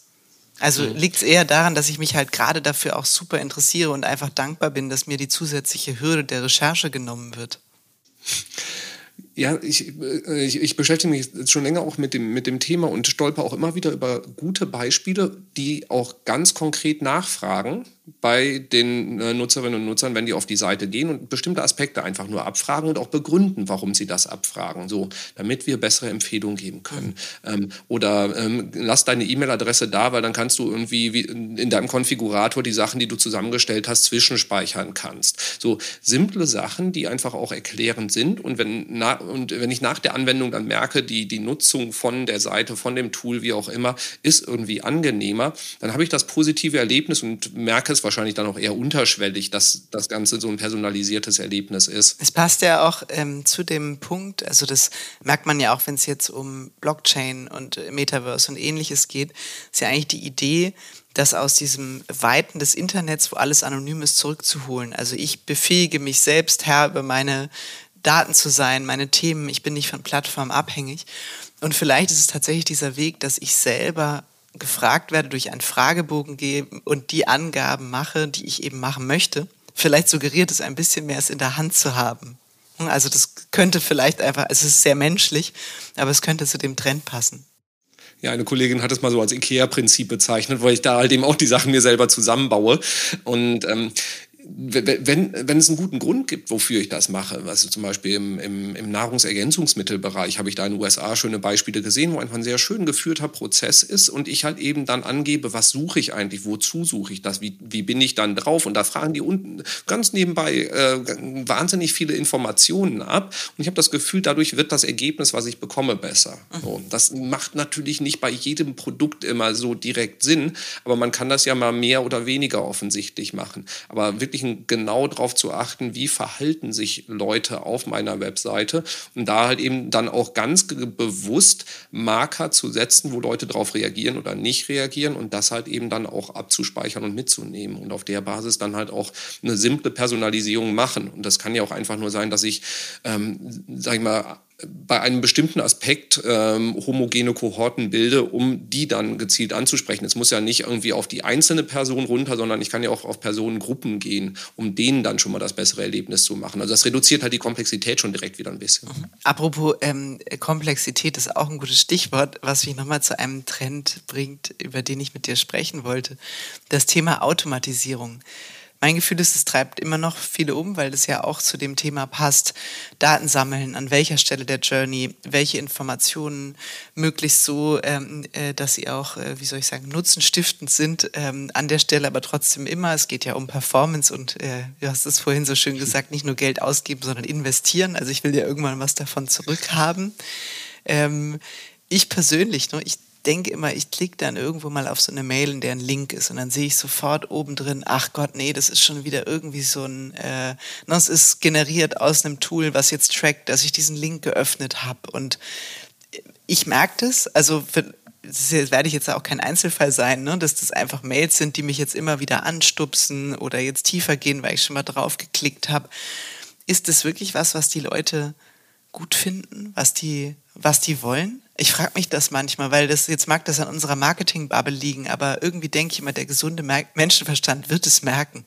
Also mhm. liegt es eher daran, dass ich mich halt gerade dafür auch super interessiere und einfach dankbar bin, dass mir die zusätzliche Hürde der Recherche genommen wird. Ja, ich, äh, ich, ich, beschäftige mich schon länger auch mit dem, mit dem Thema und stolper auch immer wieder über gute Beispiele, die auch ganz konkret nachfragen bei den äh, Nutzerinnen und Nutzern, wenn die auf die Seite gehen und bestimmte Aspekte einfach nur abfragen und auch begründen, warum sie das abfragen, so damit wir bessere Empfehlungen geben können. Ähm, oder ähm, lass deine E-Mail-Adresse da, weil dann kannst du irgendwie in deinem Konfigurator die Sachen, die du zusammengestellt hast, zwischenspeichern kannst. So simple Sachen, die einfach auch erklärend sind und wenn, na, und wenn ich nach der Anwendung dann merke, die, die Nutzung von der Seite, von dem Tool, wie auch immer, ist irgendwie angenehmer, dann habe ich das positive Erlebnis und merke es wahrscheinlich dann auch eher unterschwellig, dass das Ganze so ein personalisiertes Erlebnis ist. Es passt ja auch ähm, zu dem Punkt, also das merkt man ja auch, wenn es jetzt um Blockchain und Metaverse und ähnliches geht, ist ja eigentlich die Idee, das aus diesem Weiten des Internets, wo alles anonym ist, zurückzuholen. Also ich befähige mich selbst Herr über meine Daten zu sein, meine Themen, ich bin nicht von Plattformen abhängig. Und vielleicht ist es tatsächlich dieser Weg, dass ich selber gefragt werde, durch einen Fragebogen gehe und die Angaben mache, die ich eben machen möchte. Vielleicht suggeriert es ein bisschen mehr, es in der Hand zu haben. Also das könnte vielleicht einfach, es ist sehr menschlich, aber es könnte zu dem Trend passen. Ja, eine Kollegin hat es mal so als IKEA-Prinzip bezeichnet, weil ich da halt eben auch die Sachen mir selber zusammenbaue. Und ähm, wenn, wenn es einen guten Grund gibt, wofür ich das mache, also zum Beispiel im, im, im Nahrungsergänzungsmittelbereich habe ich da in den USA schöne Beispiele gesehen, wo einfach ein sehr schön geführter Prozess ist und ich halt eben dann angebe, was suche ich eigentlich, wozu suche ich das, wie, wie bin ich dann drauf und da fragen die unten ganz nebenbei äh, wahnsinnig viele Informationen ab und ich habe das Gefühl, dadurch wird das Ergebnis, was ich bekomme, besser. Mhm. So, das macht natürlich nicht bei jedem Produkt immer so direkt Sinn, aber man kann das ja mal mehr oder weniger offensichtlich machen. Aber wirklich wirklich genau darauf zu achten, wie verhalten sich Leute auf meiner Webseite und da halt eben dann auch ganz bewusst Marker zu setzen, wo Leute darauf reagieren oder nicht reagieren und das halt eben dann auch abzuspeichern und mitzunehmen und auf der Basis dann halt auch eine simple Personalisierung machen. Und das kann ja auch einfach nur sein, dass ich, ähm, sag ich mal, bei einem bestimmten Aspekt ähm, homogene Kohorten bilde, um die dann gezielt anzusprechen. Es muss ja nicht irgendwie auf die einzelne Person runter, sondern ich kann ja auch auf Personengruppen gehen, um denen dann schon mal das bessere Erlebnis zu machen. Also das reduziert halt die Komplexität schon direkt wieder ein bisschen. Mhm. Apropos ähm, Komplexität ist auch ein gutes Stichwort, was mich nochmal zu einem Trend bringt, über den ich mit dir sprechen wollte. Das Thema Automatisierung. Mein Gefühl ist, es treibt immer noch viele um, weil das ja auch zu dem Thema passt. Daten sammeln, an welcher Stelle der Journey, welche Informationen möglichst so, ähm, äh, dass sie auch, äh, wie soll ich sagen, nutzenstiftend sind, ähm, an der Stelle aber trotzdem immer. Es geht ja um Performance und äh, du hast es vorhin so schön gesagt, nicht nur Geld ausgeben, sondern investieren. Also ich will ja irgendwann was davon zurückhaben. Ähm, ich persönlich, ne, ich denke immer, ich klicke dann irgendwo mal auf so eine Mail, in der ein Link ist und dann sehe ich sofort oben drin, ach Gott, nee, das ist schon wieder irgendwie so ein, äh, das ist generiert aus einem Tool, was jetzt trackt, dass ich diesen Link geöffnet habe und ich merke das, also für, das werde ich jetzt auch kein Einzelfall sein, ne? dass das einfach Mails sind, die mich jetzt immer wieder anstupsen oder jetzt tiefer gehen, weil ich schon mal drauf geklickt habe. Ist das wirklich was, was die Leute gut finden, was die, was die wollen? Ich frage mich das manchmal, weil das jetzt mag das an unserer Marketing-Bubble liegen, aber irgendwie denke ich immer, der gesunde Menschenverstand wird es merken.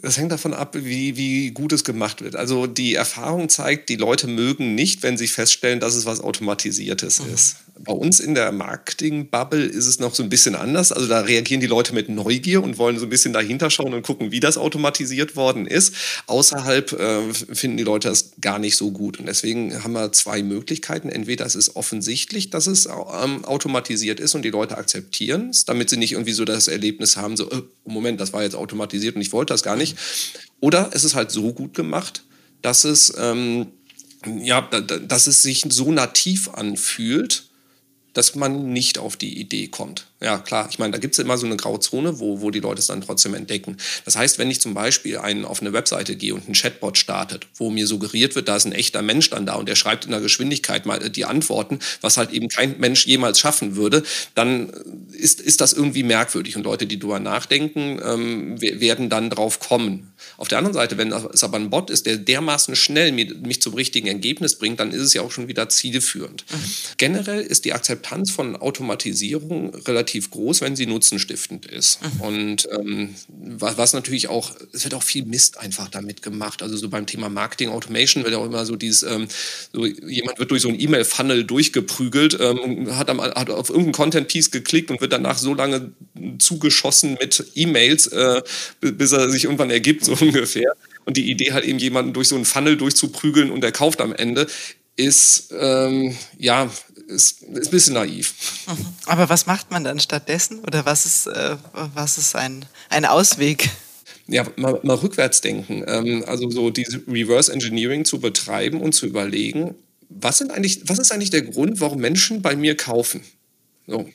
Das hängt davon ab, wie, wie gut es gemacht wird. Also die Erfahrung zeigt, die Leute mögen nicht, wenn sie feststellen, dass es was Automatisiertes mhm. ist. Bei uns in der Marketing-Bubble ist es noch so ein bisschen anders. Also da reagieren die Leute mit Neugier und wollen so ein bisschen dahinter schauen und gucken, wie das automatisiert worden ist. Außerhalb äh, finden die Leute das gar nicht so gut. Und deswegen haben wir zwei Möglichkeiten. Entweder es ist offensichtlich, dass es ähm, automatisiert ist und die Leute akzeptieren es, damit sie nicht irgendwie so das Erlebnis haben, so, äh, Moment, das war jetzt automatisiert und ich wollte das gar nicht. Oder es ist halt so gut gemacht, dass es, ähm, ja, dass es sich so nativ anfühlt, dass man nicht auf die Idee kommt. Ja, klar, ich meine, da gibt es immer so eine Grauzone, wo, wo die Leute es dann trotzdem entdecken. Das heißt, wenn ich zum Beispiel einen, auf eine Webseite gehe und ein Chatbot startet, wo mir suggeriert wird, da ist ein echter Mensch dann da und der schreibt in der Geschwindigkeit mal die Antworten, was halt eben kein Mensch jemals schaffen würde, dann ist, ist das irgendwie merkwürdig. Und Leute, die darüber nachdenken, ähm, werden dann drauf kommen. Auf der anderen Seite, wenn es aber ein Bot ist, der dermaßen schnell mich zum richtigen Ergebnis bringt, dann ist es ja auch schon wieder zielführend. Mhm. Generell ist die Akzeptanz von Automatisierung relativ relativ groß, wenn sie nutzenstiftend ist. Mhm. Und ähm, was, was, natürlich auch, es wird auch viel Mist einfach damit gemacht. Also so beim Thema Marketing Automation wird ja auch immer so dieses, ähm, so jemand wird durch so ein E-Mail-Funnel durchgeprügelt, ähm, hat, am, hat auf irgendein Content-Piece geklickt und wird danach so lange zugeschossen mit E-Mails, äh, bis er sich irgendwann ergibt, so ungefähr. Und die Idee halt eben jemanden durch so einen Funnel durchzuprügeln und der kauft am Ende, ist, ähm, ja, ist, ist ein bisschen naiv. Mhm. Aber was macht man dann stattdessen? Oder was ist, äh, was ist ein, ein Ausweg? Ja, mal, mal rückwärts denken. Ähm, also so diese Reverse Engineering zu betreiben und zu überlegen, was, sind eigentlich, was ist eigentlich der Grund, warum Menschen bei mir kaufen? So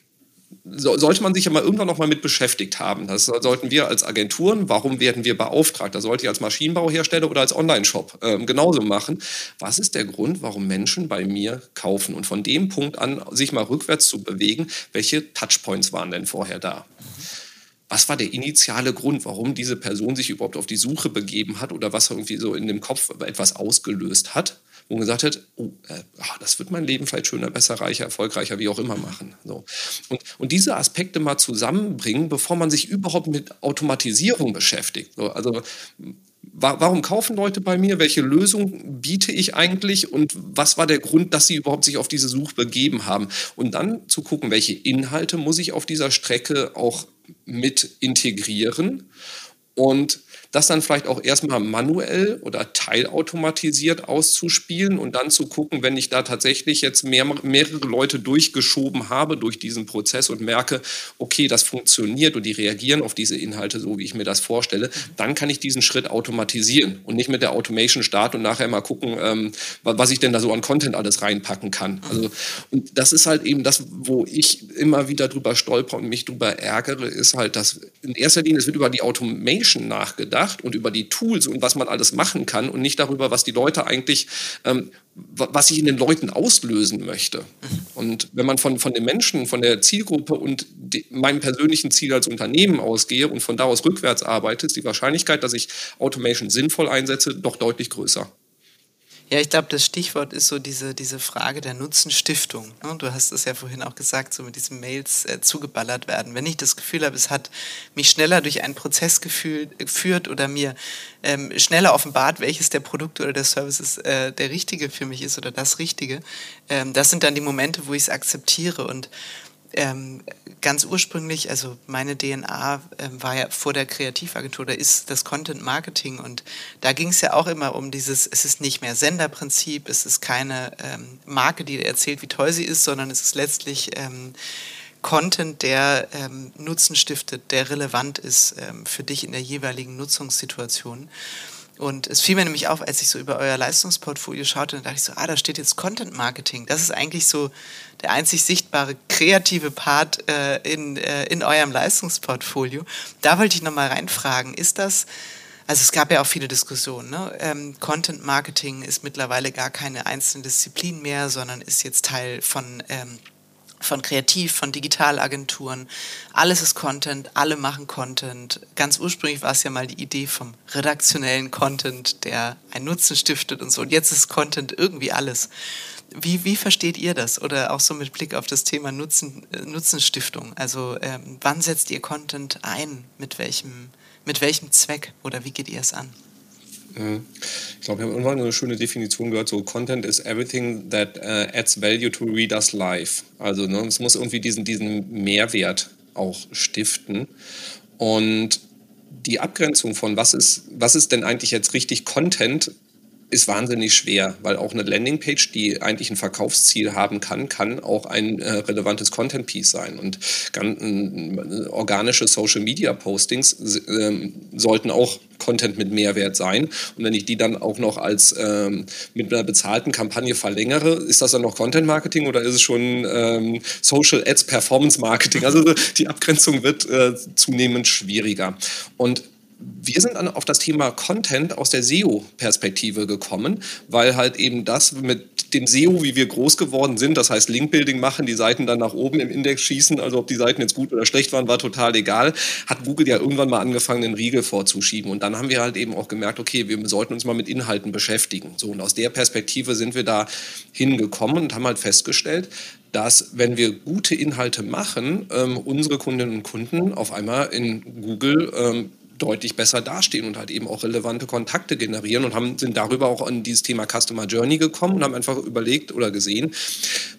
so, sollte man sich ja mal irgendwann noch mal mit beschäftigt haben. Das sollten wir als Agenturen, warum werden wir beauftragt? Das sollte ich als Maschinenbauhersteller oder als Online-Shop äh, genauso machen. Was ist der Grund, warum Menschen bei mir kaufen? Und von dem Punkt an sich mal rückwärts zu bewegen, welche Touchpoints waren denn vorher da? was war der initiale Grund, warum diese Person sich überhaupt auf die Suche begeben hat oder was irgendwie so in dem Kopf etwas ausgelöst hat wo man gesagt hat, oh, äh, ach, das wird mein Leben vielleicht schöner, besser, reicher, erfolgreicher, wie auch immer machen. So. Und, und diese Aspekte mal zusammenbringen, bevor man sich überhaupt mit Automatisierung beschäftigt. So, also warum kaufen Leute bei mir? Welche Lösung biete ich eigentlich? Und was war der Grund, dass sie überhaupt sich auf diese Suche begeben haben? Und dann zu gucken, welche Inhalte muss ich auf dieser Strecke auch mit integrieren? Und das dann vielleicht auch erstmal manuell oder teilautomatisiert auszuspielen und dann zu gucken, wenn ich da tatsächlich jetzt mehr, mehrere Leute durchgeschoben habe durch diesen Prozess und merke, okay, das funktioniert und die reagieren auf diese Inhalte so, wie ich mir das vorstelle, dann kann ich diesen Schritt automatisieren und nicht mit der Automation starten und nachher mal gucken, ähm, was ich denn da so an Content alles reinpacken kann. Also, und das ist halt eben das, wo ich immer wieder drüber stolper und mich drüber ärgere, ist halt, dass in erster Linie, es wird über die Automation nachgedacht, gedacht und über die Tools und was man alles machen kann und nicht darüber, was die Leute eigentlich, ähm, was ich in den Leuten auslösen möchte. Und wenn man von, von den Menschen, von der Zielgruppe und die, meinem persönlichen Ziel als Unternehmen ausgehe und von da aus rückwärts arbeite, ist die Wahrscheinlichkeit, dass ich Automation sinnvoll einsetze, doch deutlich größer. Ja, ich glaube, das Stichwort ist so diese, diese Frage der Nutzenstiftung. Ne? Du hast es ja vorhin auch gesagt, so mit diesen Mails äh, zugeballert werden. Wenn ich das Gefühl habe, es hat mich schneller durch einen Prozess geführt oder mir ähm, schneller offenbart, welches der Produkte oder der Services äh, der richtige für mich ist oder das Richtige, ähm, das sind dann die Momente, wo ich es akzeptiere. Und ähm, ganz ursprünglich, also meine DNA ähm, war ja vor der Kreativagentur, da ist das Content Marketing und da ging es ja auch immer um dieses, es ist nicht mehr Senderprinzip, es ist keine ähm, Marke, die erzählt, wie toll sie ist, sondern es ist letztlich ähm, Content, der ähm, Nutzen stiftet, der relevant ist ähm, für dich in der jeweiligen Nutzungssituation. Und es fiel mir nämlich auf, als ich so über euer Leistungsportfolio schaute, dann dachte ich so, ah, da steht jetzt Content Marketing. Das ist eigentlich so der einzig sichtbare kreative Part äh, in, äh, in eurem Leistungsportfolio. Da wollte ich nochmal reinfragen, ist das, also es gab ja auch viele Diskussionen, ne? ähm, Content Marketing ist mittlerweile gar keine einzelne Disziplin mehr, sondern ist jetzt Teil von ähm, von Kreativ, von Digitalagenturen. Alles ist Content, alle machen Content. Ganz ursprünglich war es ja mal die Idee vom redaktionellen Content, der einen Nutzen stiftet und so. Und jetzt ist Content irgendwie alles. Wie, wie versteht ihr das? Oder auch so mit Blick auf das Thema Nutzen, äh, Nutzenstiftung. Also ähm, wann setzt ihr Content ein? Mit welchem, mit welchem Zweck? Oder wie geht ihr es an? Mhm. Ich glaube, wir haben irgendwann eine schöne Definition gehört, so Content is everything that uh, adds value to readers life. Also ne, es muss irgendwie diesen, diesen Mehrwert auch stiften. Und die Abgrenzung von was ist, was ist denn eigentlich jetzt richtig Content, ist wahnsinnig schwer, weil auch eine Landingpage, die eigentlich ein Verkaufsziel haben kann, kann auch ein äh, relevantes Content-Piece sein. Und ganz, äh, organische Social-Media-Postings äh, sollten auch Content mit Mehrwert sein. Und wenn ich die dann auch noch als ähm, mit einer bezahlten Kampagne verlängere, ist das dann noch Content Marketing oder ist es schon ähm, Social Ads Performance Marketing? Also die Abgrenzung wird äh, zunehmend schwieriger. Und wir sind auf das Thema Content aus der SEO-Perspektive gekommen, weil halt eben das mit dem SEO, wie wir groß geworden sind, das heißt Linkbuilding machen, die Seiten dann nach oben im Index schießen, also ob die Seiten jetzt gut oder schlecht waren, war total egal, hat Google ja irgendwann mal angefangen, den Riegel vorzuschieben. Und dann haben wir halt eben auch gemerkt, okay, wir sollten uns mal mit Inhalten beschäftigen. So, und aus der Perspektive sind wir da hingekommen und haben halt festgestellt, dass wenn wir gute Inhalte machen, ähm, unsere Kundinnen und Kunden auf einmal in Google ähm, deutlich besser dastehen und halt eben auch relevante Kontakte generieren und haben, sind darüber auch an dieses Thema Customer Journey gekommen und haben einfach überlegt oder gesehen,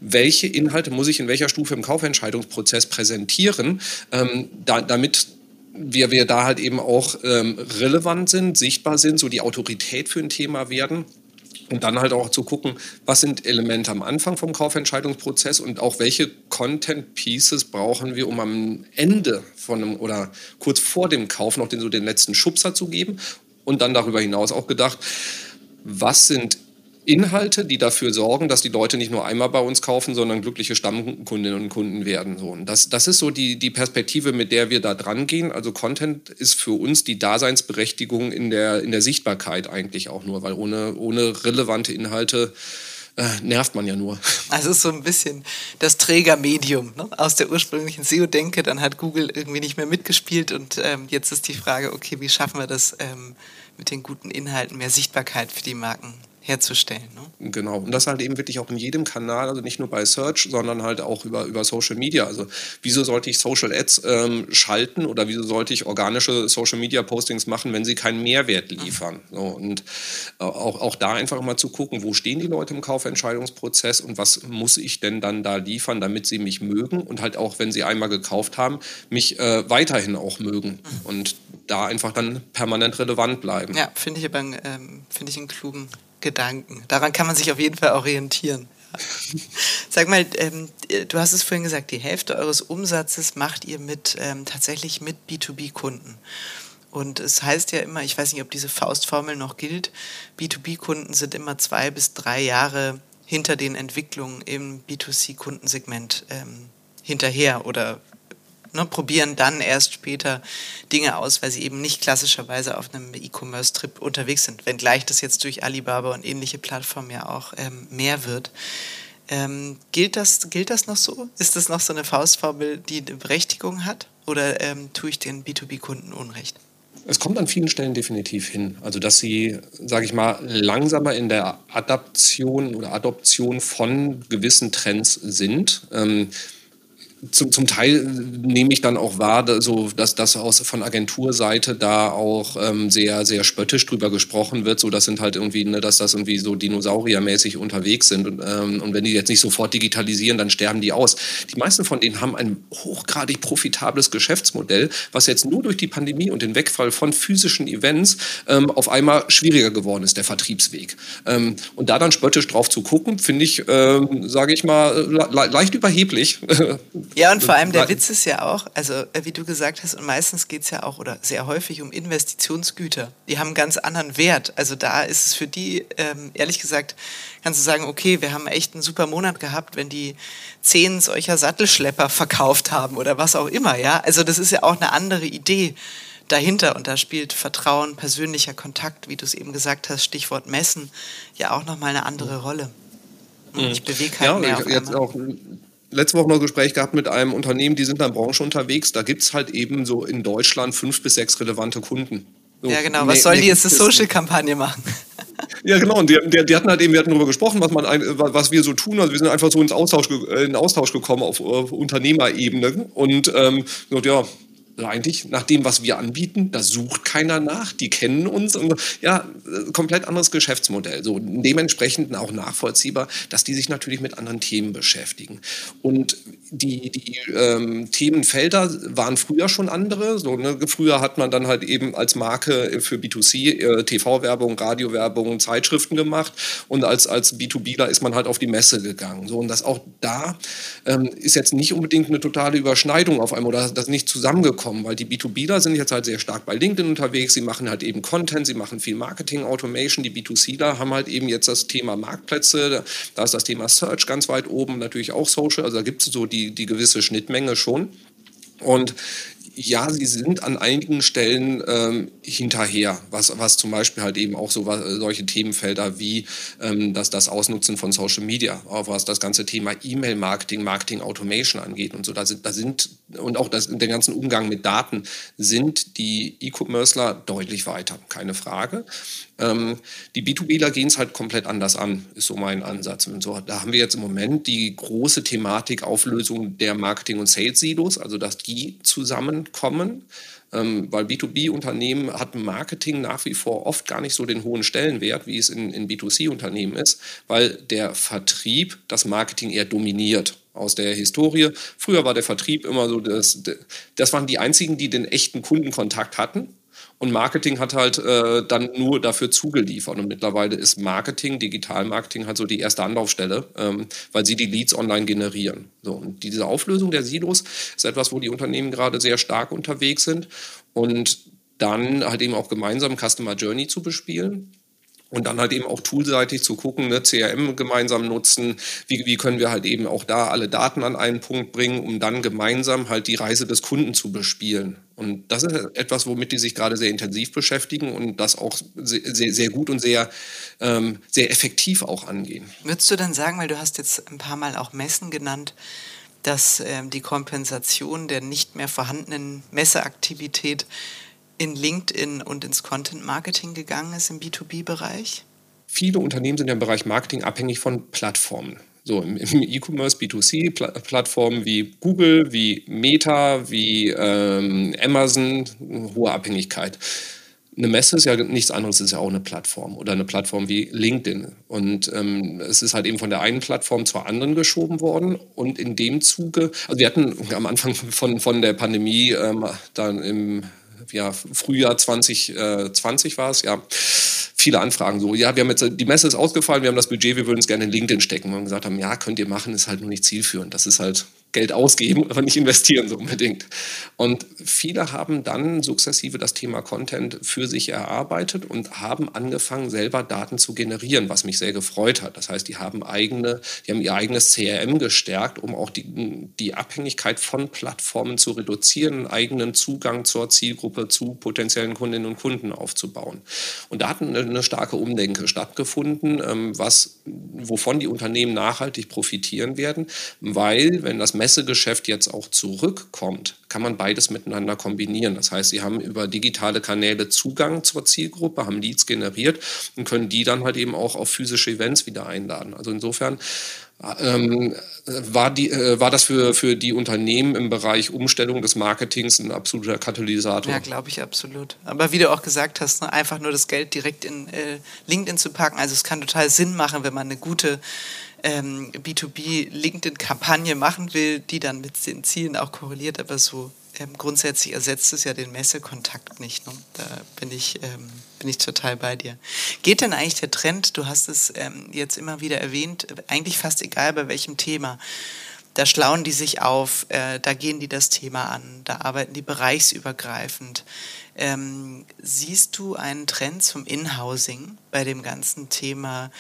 welche Inhalte muss ich in welcher Stufe im Kaufentscheidungsprozess präsentieren, ähm, da, damit wir, wir da halt eben auch ähm, relevant sind, sichtbar sind, so die Autorität für ein Thema werden und dann halt auch zu gucken, was sind Elemente am Anfang vom Kaufentscheidungsprozess und auch welche Content Pieces brauchen wir, um am Ende von einem oder kurz vor dem Kauf noch den, so den letzten Schubser zu geben. Und dann darüber hinaus auch gedacht, was sind Inhalte, die dafür sorgen, dass die Leute nicht nur einmal bei uns kaufen, sondern glückliche Stammkundinnen und Kunden werden. Und das, das ist so die, die Perspektive, mit der wir da dran gehen. Also Content ist für uns die Daseinsberechtigung in der, in der Sichtbarkeit eigentlich auch nur, weil ohne, ohne relevante Inhalte äh, nervt man ja nur. Also so ein bisschen das Trägermedium ne? aus der ursprünglichen SEO-Denke. Dann hat Google irgendwie nicht mehr mitgespielt und ähm, jetzt ist die Frage, okay, wie schaffen wir das ähm, mit den guten Inhalten, mehr Sichtbarkeit für die Marken herzustellen. Ne? Genau, und das halt eben wirklich auch in jedem Kanal, also nicht nur bei Search, sondern halt auch über, über Social Media. Also wieso sollte ich Social Ads ähm, schalten oder wieso sollte ich organische Social Media Postings machen, wenn sie keinen Mehrwert liefern? So, und äh, auch, auch da einfach mal zu gucken, wo stehen die Leute im Kaufentscheidungsprozess und was muss ich denn dann da liefern, damit sie mich mögen und halt auch, wenn sie einmal gekauft haben, mich äh, weiterhin auch mögen. Mhm. Und da einfach dann permanent relevant bleiben. Ja, finde ich aber ähm, find ich einen klugen Gedanken. Daran kann man sich auf jeden Fall orientieren. Sag mal, ähm, du hast es vorhin gesagt, die Hälfte eures Umsatzes macht ihr mit ähm, tatsächlich mit B2B-Kunden. Und es heißt ja immer, ich weiß nicht, ob diese Faustformel noch gilt, B2B-Kunden sind immer zwei bis drei Jahre hinter den Entwicklungen im B2C-Kundensegment ähm, hinterher oder ne, probieren dann erst später Dinge aus, weil sie eben nicht klassischerweise auf einem E-Commerce-Trip unterwegs sind, wenngleich das jetzt durch Alibaba und ähnliche Plattformen ja auch ähm, mehr wird. Ähm, gilt, das, gilt das noch so? Ist das noch so eine Faustformel, die eine Berechtigung hat? Oder ähm, tue ich den B2B-Kunden Unrecht? Es kommt an vielen Stellen definitiv hin. Also, dass sie, sage ich mal, langsamer in der Adaption oder Adoption von gewissen Trends sind. Ähm, zum, zum Teil nehme ich dann auch wahr, so, dass das aus von Agenturseite da auch ähm, sehr, sehr spöttisch drüber gesprochen wird. So, das sind halt irgendwie, ne, dass das irgendwie so dinosauriermäßig unterwegs sind. Und, ähm, und wenn die jetzt nicht sofort digitalisieren, dann sterben die aus. Die meisten von denen haben ein hochgradig profitables Geschäftsmodell, was jetzt nur durch die Pandemie und den Wegfall von physischen Events ähm, auf einmal schwieriger geworden ist, der Vertriebsweg. Ähm, und da dann spöttisch drauf zu gucken, finde ich, ähm, sage ich mal, le leicht überheblich. Ja, und vor allem der Witz ist ja auch, also äh, wie du gesagt hast, und meistens geht es ja auch oder sehr häufig um Investitionsgüter. Die haben einen ganz anderen Wert. Also da ist es für die, ähm, ehrlich gesagt, kannst du sagen, okay, wir haben echt einen super Monat gehabt, wenn die zehn solcher Sattelschlepper verkauft haben oder was auch immer, ja. Also das ist ja auch eine andere Idee dahinter und da spielt Vertrauen, persönlicher Kontakt, wie du es eben gesagt hast, Stichwort Messen, ja auch nochmal eine andere Rolle. Mhm. Ich bewege halt ja, mehr ich, jetzt auch letzte Woche noch ein Gespräch gehabt mit einem Unternehmen, die sind in der Branche unterwegs. Da gibt es halt eben so in Deutschland fünf bis sechs relevante Kunden. So, ja, genau. Was sollen die jetzt eine Social-Kampagne machen? Ja, genau. Und die, die, die, hatten halt eben, wir hatten darüber gesprochen, was, man, was wir so tun. Also wir sind einfach so ins Austausch, in Austausch gekommen auf, auf Unternehmerebene. Und ähm, ja, also eigentlich nach dem, was wir anbieten, da sucht keiner nach, die kennen uns und ja, komplett anderes Geschäftsmodell. So dementsprechend auch nachvollziehbar, dass die sich natürlich mit anderen Themen beschäftigen. Und die, die ähm, Themenfelder waren früher schon andere. So, ne? Früher hat man dann halt eben als Marke für B2C äh, TV-Werbung, Radiowerbung, Zeitschriften gemacht und als, als B2Bler ist man halt auf die Messe gegangen. So, und das auch da ähm, ist jetzt nicht unbedingt eine totale Überschneidung auf einmal oder das nicht zusammengekommen, weil die B2Bler sind jetzt halt sehr stark bei LinkedIn unterwegs, sie machen halt eben Content, sie machen viel Marketing, Automation, die B2Cler haben halt eben jetzt das Thema Marktplätze, da ist das Thema Search ganz weit oben, natürlich auch Social, also da gibt es so die, die gewisse Schnittmenge schon. Und ja, sie sind an einigen Stellen ähm, hinterher, was, was zum Beispiel halt eben auch so was, solche Themenfelder wie ähm, das, das Ausnutzen von Social Media, auch was das ganze Thema E-Mail-Marketing, Marketing Automation angeht und so. Da sind, da sind und auch das, den ganzen Umgang mit Daten sind die E-Commercer deutlich weiter, keine Frage. Ähm, die B2Bler gehen es halt komplett anders an, ist so mein Ansatz. Und so, da haben wir jetzt im Moment die große Thematik Auflösung der Marketing- und Sales-Silos, also dass die zusammenkommen. Ähm, weil B2B-Unternehmen hat Marketing nach wie vor oft gar nicht so den hohen Stellenwert, wie es in, in B2C-Unternehmen ist, weil der Vertrieb das Marketing eher dominiert aus der Historie. Früher war der Vertrieb immer so, das, das waren die einzigen, die den echten Kundenkontakt hatten. Und Marketing hat halt äh, dann nur dafür zugeliefert. Und mittlerweile ist Marketing, Digitalmarketing halt so die erste Anlaufstelle, ähm, weil sie die Leads online generieren. So, und diese Auflösung der Silos ist etwas, wo die Unternehmen gerade sehr stark unterwegs sind. Und dann halt eben auch gemeinsam Customer Journey zu bespielen und dann halt eben auch toolseitig zu gucken, ne, CRM gemeinsam nutzen, wie, wie können wir halt eben auch da alle Daten an einen Punkt bringen, um dann gemeinsam halt die Reise des Kunden zu bespielen. Und das ist etwas, womit die sich gerade sehr intensiv beschäftigen und das auch sehr, sehr gut und sehr, ähm, sehr effektiv auch angehen. Würdest du dann sagen, weil du hast jetzt ein paar Mal auch Messen genannt, dass ähm, die Kompensation der nicht mehr vorhandenen Messeaktivität in LinkedIn und ins Content Marketing gegangen ist im B2B-Bereich? Viele Unternehmen sind ja im Bereich Marketing abhängig von Plattformen. So im, E-Commerce, B2C-Plattformen wie Google, wie Meta, wie ähm, Amazon, hohe Abhängigkeit. Eine Messe ist ja nichts anderes, ist ja auch eine Plattform oder eine Plattform wie LinkedIn. Und ähm, es ist halt eben von der einen Plattform zur anderen geschoben worden. Und in dem Zuge, also wir hatten am Anfang von, von der Pandemie ähm, dann im ja, Frühjahr 2020 äh, war es, ja, viele Anfragen so, ja, wir haben jetzt, die Messe ist ausgefallen, wir haben das Budget, wir würden es gerne in LinkedIn stecken. Und wir gesagt haben, ja, könnt ihr machen, ist halt nur nicht zielführend. Das ist halt Geld ausgeben, aber nicht investieren so unbedingt. Und viele haben dann sukzessive das Thema Content für sich erarbeitet und haben angefangen, selber Daten zu generieren, was mich sehr gefreut hat. Das heißt, die haben eigene, die haben ihr eigenes CRM gestärkt, um auch die, die Abhängigkeit von Plattformen zu reduzieren, einen eigenen Zugang zur Zielgruppe, zu potenziellen Kundinnen und Kunden aufzubauen. Und da hat eine, eine starke Umdenke stattgefunden, ähm, was, wovon die Unternehmen nachhaltig profitieren werden, weil, wenn das Messegeschäft jetzt auch zurückkommt, kann man beides miteinander kombinieren. Das heißt, Sie haben über digitale Kanäle Zugang zur Zielgruppe, haben Leads generiert und können die dann halt eben auch auf physische Events wieder einladen. Also insofern ähm, war, die, äh, war das für, für die Unternehmen im Bereich Umstellung des Marketings ein absoluter Katalysator? Ja, glaube ich absolut. Aber wie du auch gesagt hast, ne, einfach nur das Geld direkt in äh, LinkedIn zu packen, also es kann total Sinn machen, wenn man eine gute ähm, B2B-LinkedIn-Kampagne machen will, die dann mit den Zielen auch korreliert, aber so ähm, grundsätzlich ersetzt es ja den Messekontakt nicht. Ne? Da bin ich, ähm, bin ich total bei dir. Geht denn eigentlich der Trend, du hast es ähm, jetzt immer wieder erwähnt, eigentlich fast egal bei welchem Thema, da schlauen die sich auf, äh, da gehen die das Thema an, da arbeiten die bereichsübergreifend. Ähm, siehst du einen Trend zum Inhousing bei dem ganzen Thema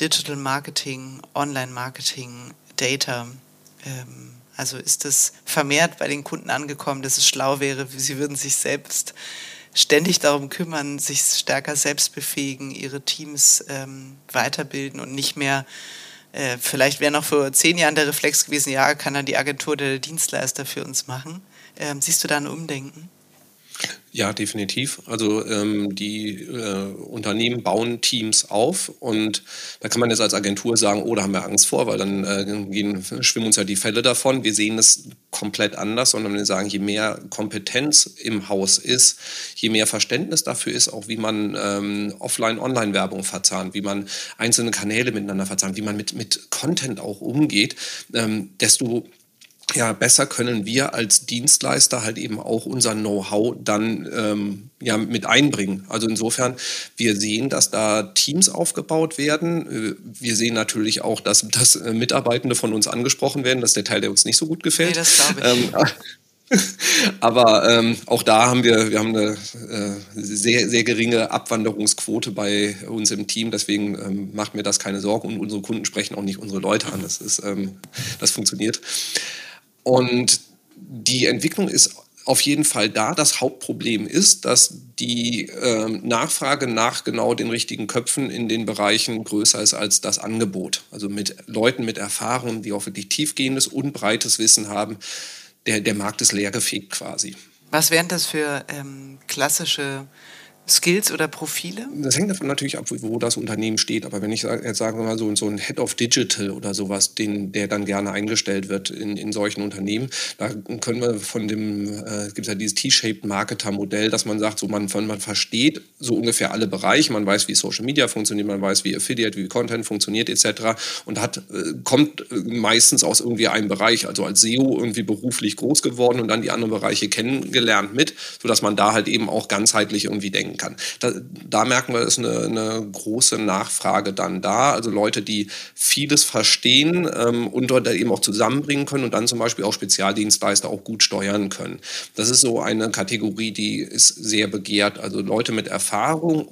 Digital Marketing, Online Marketing, Data? Ähm, also ist es vermehrt bei den Kunden angekommen, dass es schlau wäre, sie würden sich selbst ständig darum kümmern, sich stärker selbst befähigen, ihre Teams ähm, weiterbilden und nicht mehr, äh, vielleicht wäre noch vor zehn Jahren der Reflex gewesen, ja, kann dann die Agentur der Dienstleister für uns machen. Ähm, siehst du da ein Umdenken? Ja, definitiv. Also ähm, die äh, Unternehmen bauen Teams auf und da kann man jetzt als Agentur sagen, oh, da haben wir Angst vor, weil dann äh, gehen, schwimmen uns ja die Fälle davon. Wir sehen es komplett anders, sondern wir sagen, je mehr Kompetenz im Haus ist, je mehr Verständnis dafür ist, auch wie man ähm, Offline-Online-Werbung verzahnt, wie man einzelne Kanäle miteinander verzahnt, wie man mit, mit Content auch umgeht, ähm, desto ja, besser können wir als Dienstleister halt eben auch unser Know-how dann ähm, ja, mit einbringen. Also insofern, wir sehen, dass da Teams aufgebaut werden. Äh, wir sehen natürlich auch, dass, dass äh, Mitarbeitende von uns angesprochen werden. Das ist der Teil, der uns nicht so gut gefällt. Nee, das glaube ich. Ähm, aber ähm, auch da haben wir, wir haben eine äh, sehr, sehr geringe Abwanderungsquote bei uns im Team. Deswegen ähm, macht mir das keine Sorgen und unsere Kunden sprechen auch nicht unsere Leute an. Das, ist, ähm, das funktioniert. Und die Entwicklung ist auf jeden Fall da. Das Hauptproblem ist, dass die äh, Nachfrage nach genau den richtigen Köpfen in den Bereichen größer ist als das Angebot. Also mit Leuten mit Erfahrung, die auch wirklich tiefgehendes und breites Wissen haben. Der, der Markt ist leergefegt quasi. Was wären das für ähm, klassische Skills oder Profile? Das hängt davon natürlich ab, wo das Unternehmen steht. Aber wenn ich jetzt sagen wir mal so, so ein Head of Digital oder sowas, den, der dann gerne eingestellt wird in, in solchen Unternehmen, da können wir von dem, äh, gibt ja dieses T-shaped Marketer-Modell, dass man sagt, so man, man versteht so ungefähr alle Bereiche, man weiß, wie Social Media funktioniert, man weiß, wie Affiliate, wie Content funktioniert etc. und hat, äh, kommt äh, meistens aus irgendwie einem Bereich, also als SEO irgendwie beruflich groß geworden und dann die anderen Bereiche kennengelernt mit, sodass man da halt eben auch ganzheitlich irgendwie denken kann. Da, da merken wir, ist eine, eine, große Nachfrage dann da. Also Leute, die vieles verstehen ähm, und dort eben auch zusammenbringen können und dann zum Beispiel auch Spezialdienstleister auch gut steuern können. Das ist so eine Kategorie, die ist sehr begehrt. Also Leute mit Erfahrung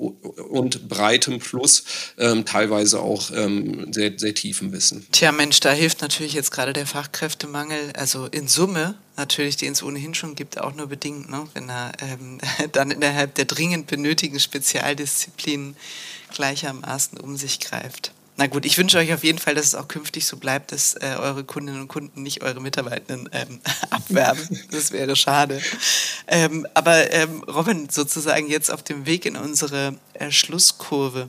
und breitem Plus, ähm, teilweise auch ähm, sehr, sehr tiefem Wissen. Tja, Mensch, da hilft natürlich jetzt gerade der Fachkräftemangel. Also in Summe natürlich, den es ohnehin schon gibt, auch nur bedingt, ne? wenn er ähm, dann innerhalb der dringend benötigten Spezialdisziplinen gleichermaßen um sich greift. Na gut, ich wünsche euch auf jeden Fall, dass es auch künftig so bleibt, dass äh, eure Kundinnen und Kunden nicht eure Mitarbeitenden ähm, abwerben. Das wäre schade. Ähm, aber ähm, Robin, sozusagen jetzt auf dem Weg in unsere äh, Schlusskurve,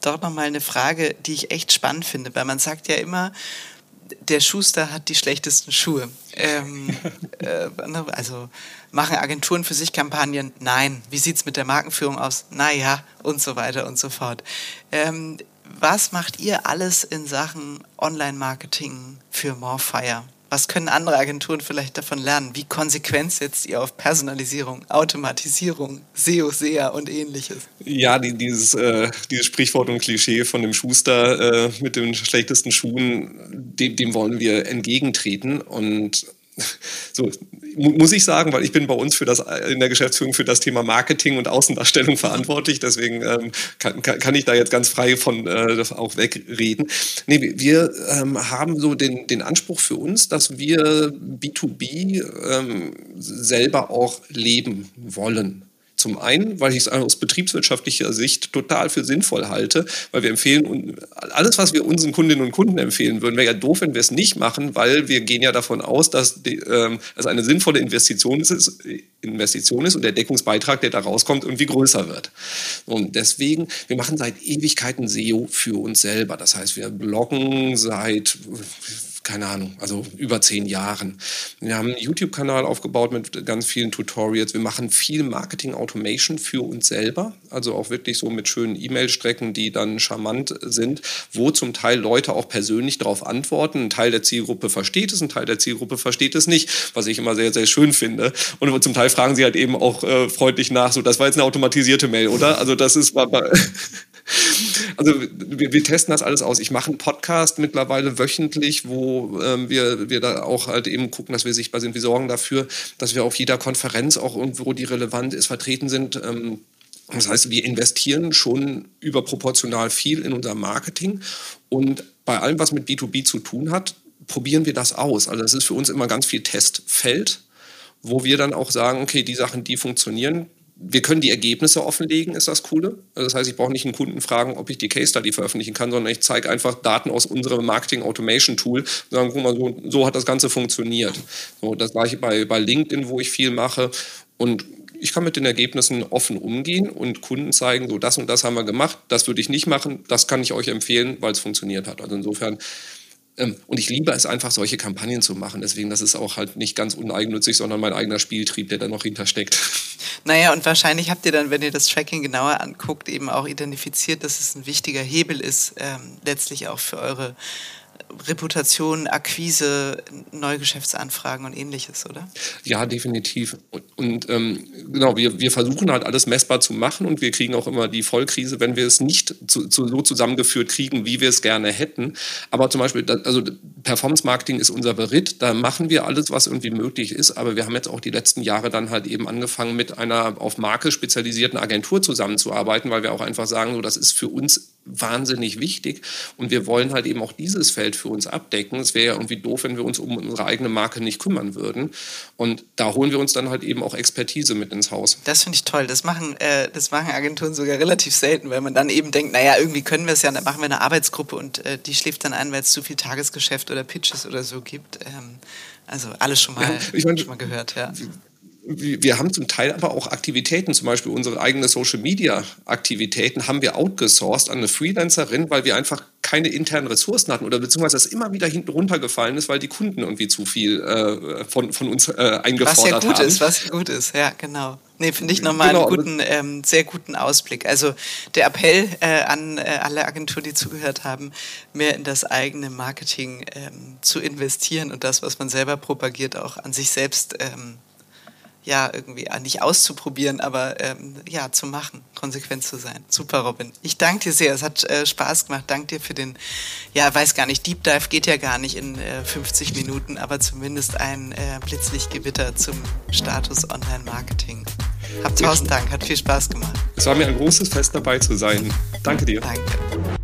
dort nochmal eine Frage, die ich echt spannend finde, weil man sagt ja immer, der Schuster hat die schlechtesten Schuhe. Ähm, äh, ne, also machen Agenturen für sich Kampagnen? Nein. Wie sieht es mit der Markenführung aus? Naja, und so weiter und so fort. Ähm, was macht ihr alles in Sachen Online-Marketing für Morefire? Was können andere Agenturen vielleicht davon lernen? Wie konsequent setzt ihr auf Personalisierung, Automatisierung, SEO, SEA und ähnliches? Ja, die, dieses, äh, dieses Sprichwort und Klischee von dem Schuster äh, mit den schlechtesten Schuhen, dem, dem wollen wir entgegentreten. Und so muss ich sagen, weil ich bin bei uns für das in der Geschäftsführung für das Thema Marketing und Außendarstellung verantwortlich. Deswegen ähm, kann, kann, ich da jetzt ganz frei von äh, auch wegreden. Nee, wir ähm, haben so den, den Anspruch für uns, dass wir B2B ähm, selber auch leben wollen. Zum einen, weil ich es aus betriebswirtschaftlicher Sicht total für sinnvoll halte, weil wir empfehlen, alles, was wir unseren Kundinnen und Kunden empfehlen würden, wäre ja doof, wenn wir es nicht machen, weil wir gehen ja davon aus, dass die, ähm, es eine sinnvolle Investition ist, Investition ist und der Deckungsbeitrag, der da rauskommt, irgendwie größer wird. Und deswegen, wir machen seit Ewigkeiten SEO für uns selber. Das heißt, wir bloggen seit keine Ahnung, also über zehn Jahren. Wir haben einen YouTube-Kanal aufgebaut mit ganz vielen Tutorials. Wir machen viel Marketing-Automation für uns selber, also auch wirklich so mit schönen E-Mail-Strecken, die dann charmant sind, wo zum Teil Leute auch persönlich darauf antworten. Ein Teil der Zielgruppe versteht es, ein Teil der Zielgruppe versteht es nicht, was ich immer sehr, sehr schön finde. Und zum Teil fragen sie halt eben auch äh, freundlich nach, so, das war jetzt eine automatisierte Mail, oder? Also das ist... Also wir, wir, testen das alles aus. Ich mache einen Podcast mittlerweile wöchentlich, wo ähm, wir, wir da auch halt eben gucken, dass wir sichtbar sind. Wir sorgen dafür, dass wir auf jeder Konferenz auch irgendwo, die relevant ist, vertreten sind. Ähm, das heißt, wir investieren schon überproportional viel in unser Marketing und bei allem, was mit B2B zu tun hat, probieren wir das aus. Also es ist für uns immer ganz viel Testfeld, wo wir dann auch sagen, okay, die Sachen, die funktionieren, wir können die Ergebnisse offenlegen, ist das Coole. Also das heißt, ich brauche nicht einen Kunden fragen, ob ich die Case Study veröffentlichen kann, sondern ich zeige einfach Daten aus unserem Marketing Automation Tool und sagen, guck mal, so, so hat das Ganze funktioniert. So, das gleiche bei, bei LinkedIn, wo ich viel mache. Und ich kann mit den Ergebnissen offen umgehen und Kunden zeigen, so das und das haben wir gemacht, das würde ich nicht machen, das kann ich euch empfehlen, weil es funktioniert hat. Also insofern und ich liebe es einfach, solche Kampagnen zu machen. Deswegen, das ist auch halt nicht ganz uneigennützig, sondern mein eigener Spieltrieb, der da noch hintersteckt. Naja, und wahrscheinlich habt ihr dann, wenn ihr das Tracking genauer anguckt, eben auch identifiziert, dass es ein wichtiger Hebel ist, ähm, letztlich auch für eure Reputation, Akquise, Neugeschäftsanfragen und ähnliches, oder? Ja, definitiv. Und, und ähm, genau, wir, wir versuchen halt alles messbar zu machen und wir kriegen auch immer die Vollkrise, wenn wir es nicht zu, zu, so zusammengeführt kriegen, wie wir es gerne hätten. Aber zum Beispiel, also Performance Marketing ist unser Beritt, da machen wir alles, was irgendwie möglich ist, aber wir haben jetzt auch die letzten Jahre dann halt eben angefangen, mit einer auf Marke spezialisierten Agentur zusammenzuarbeiten, weil wir auch einfach sagen, so, das ist für uns wahnsinnig wichtig und wir wollen halt eben auch dieses Feld für uns abdecken. Es wäre ja irgendwie doof, wenn wir uns um unsere eigene Marke nicht kümmern würden. Und da holen wir uns dann halt eben auch Expertise mit ins Haus. Das finde ich toll. Das machen, äh, das machen Agenturen sogar relativ selten, weil man dann eben denkt, naja, irgendwie können wir es ja, dann machen wir eine Arbeitsgruppe und äh, die schläft dann ein, weil es zu viel Tagesgeschäft oder Pitches oder so gibt. Ähm, also alles schon mal, ja, ich mein, schon mal gehört, ja wir haben zum Teil aber auch Aktivitäten, zum Beispiel unsere eigene Social Media Aktivitäten haben wir outgesourced an eine Freelancerin, weil wir einfach keine internen Ressourcen hatten oder beziehungsweise das immer wieder hinten runtergefallen ist, weil die Kunden irgendwie zu viel äh, von, von uns äh, eingefordert haben. Was ja gut haben. ist, was gut ist, ja, genau. Nee, finde ich nochmal genau, einen guten, ähm, sehr guten Ausblick. Also der Appell äh, an äh, alle Agenturen, die zugehört haben, mehr in das eigene Marketing ähm, zu investieren und das, was man selber propagiert, auch an sich selbst ähm, ja, irgendwie äh, nicht auszuprobieren, aber ähm, ja, zu machen, konsequent zu sein. Super, Robin. Ich danke dir sehr. Es hat äh, Spaß gemacht. Danke dir für den, ja, weiß gar nicht, Deep Dive geht ja gar nicht in äh, 50 Minuten, aber zumindest ein äh, Blitzlichtgewitter zum Status Online-Marketing. Hab tausend Dank, hat viel Spaß gemacht. Es war mir ein großes Fest dabei zu sein. Danke dir. Danke.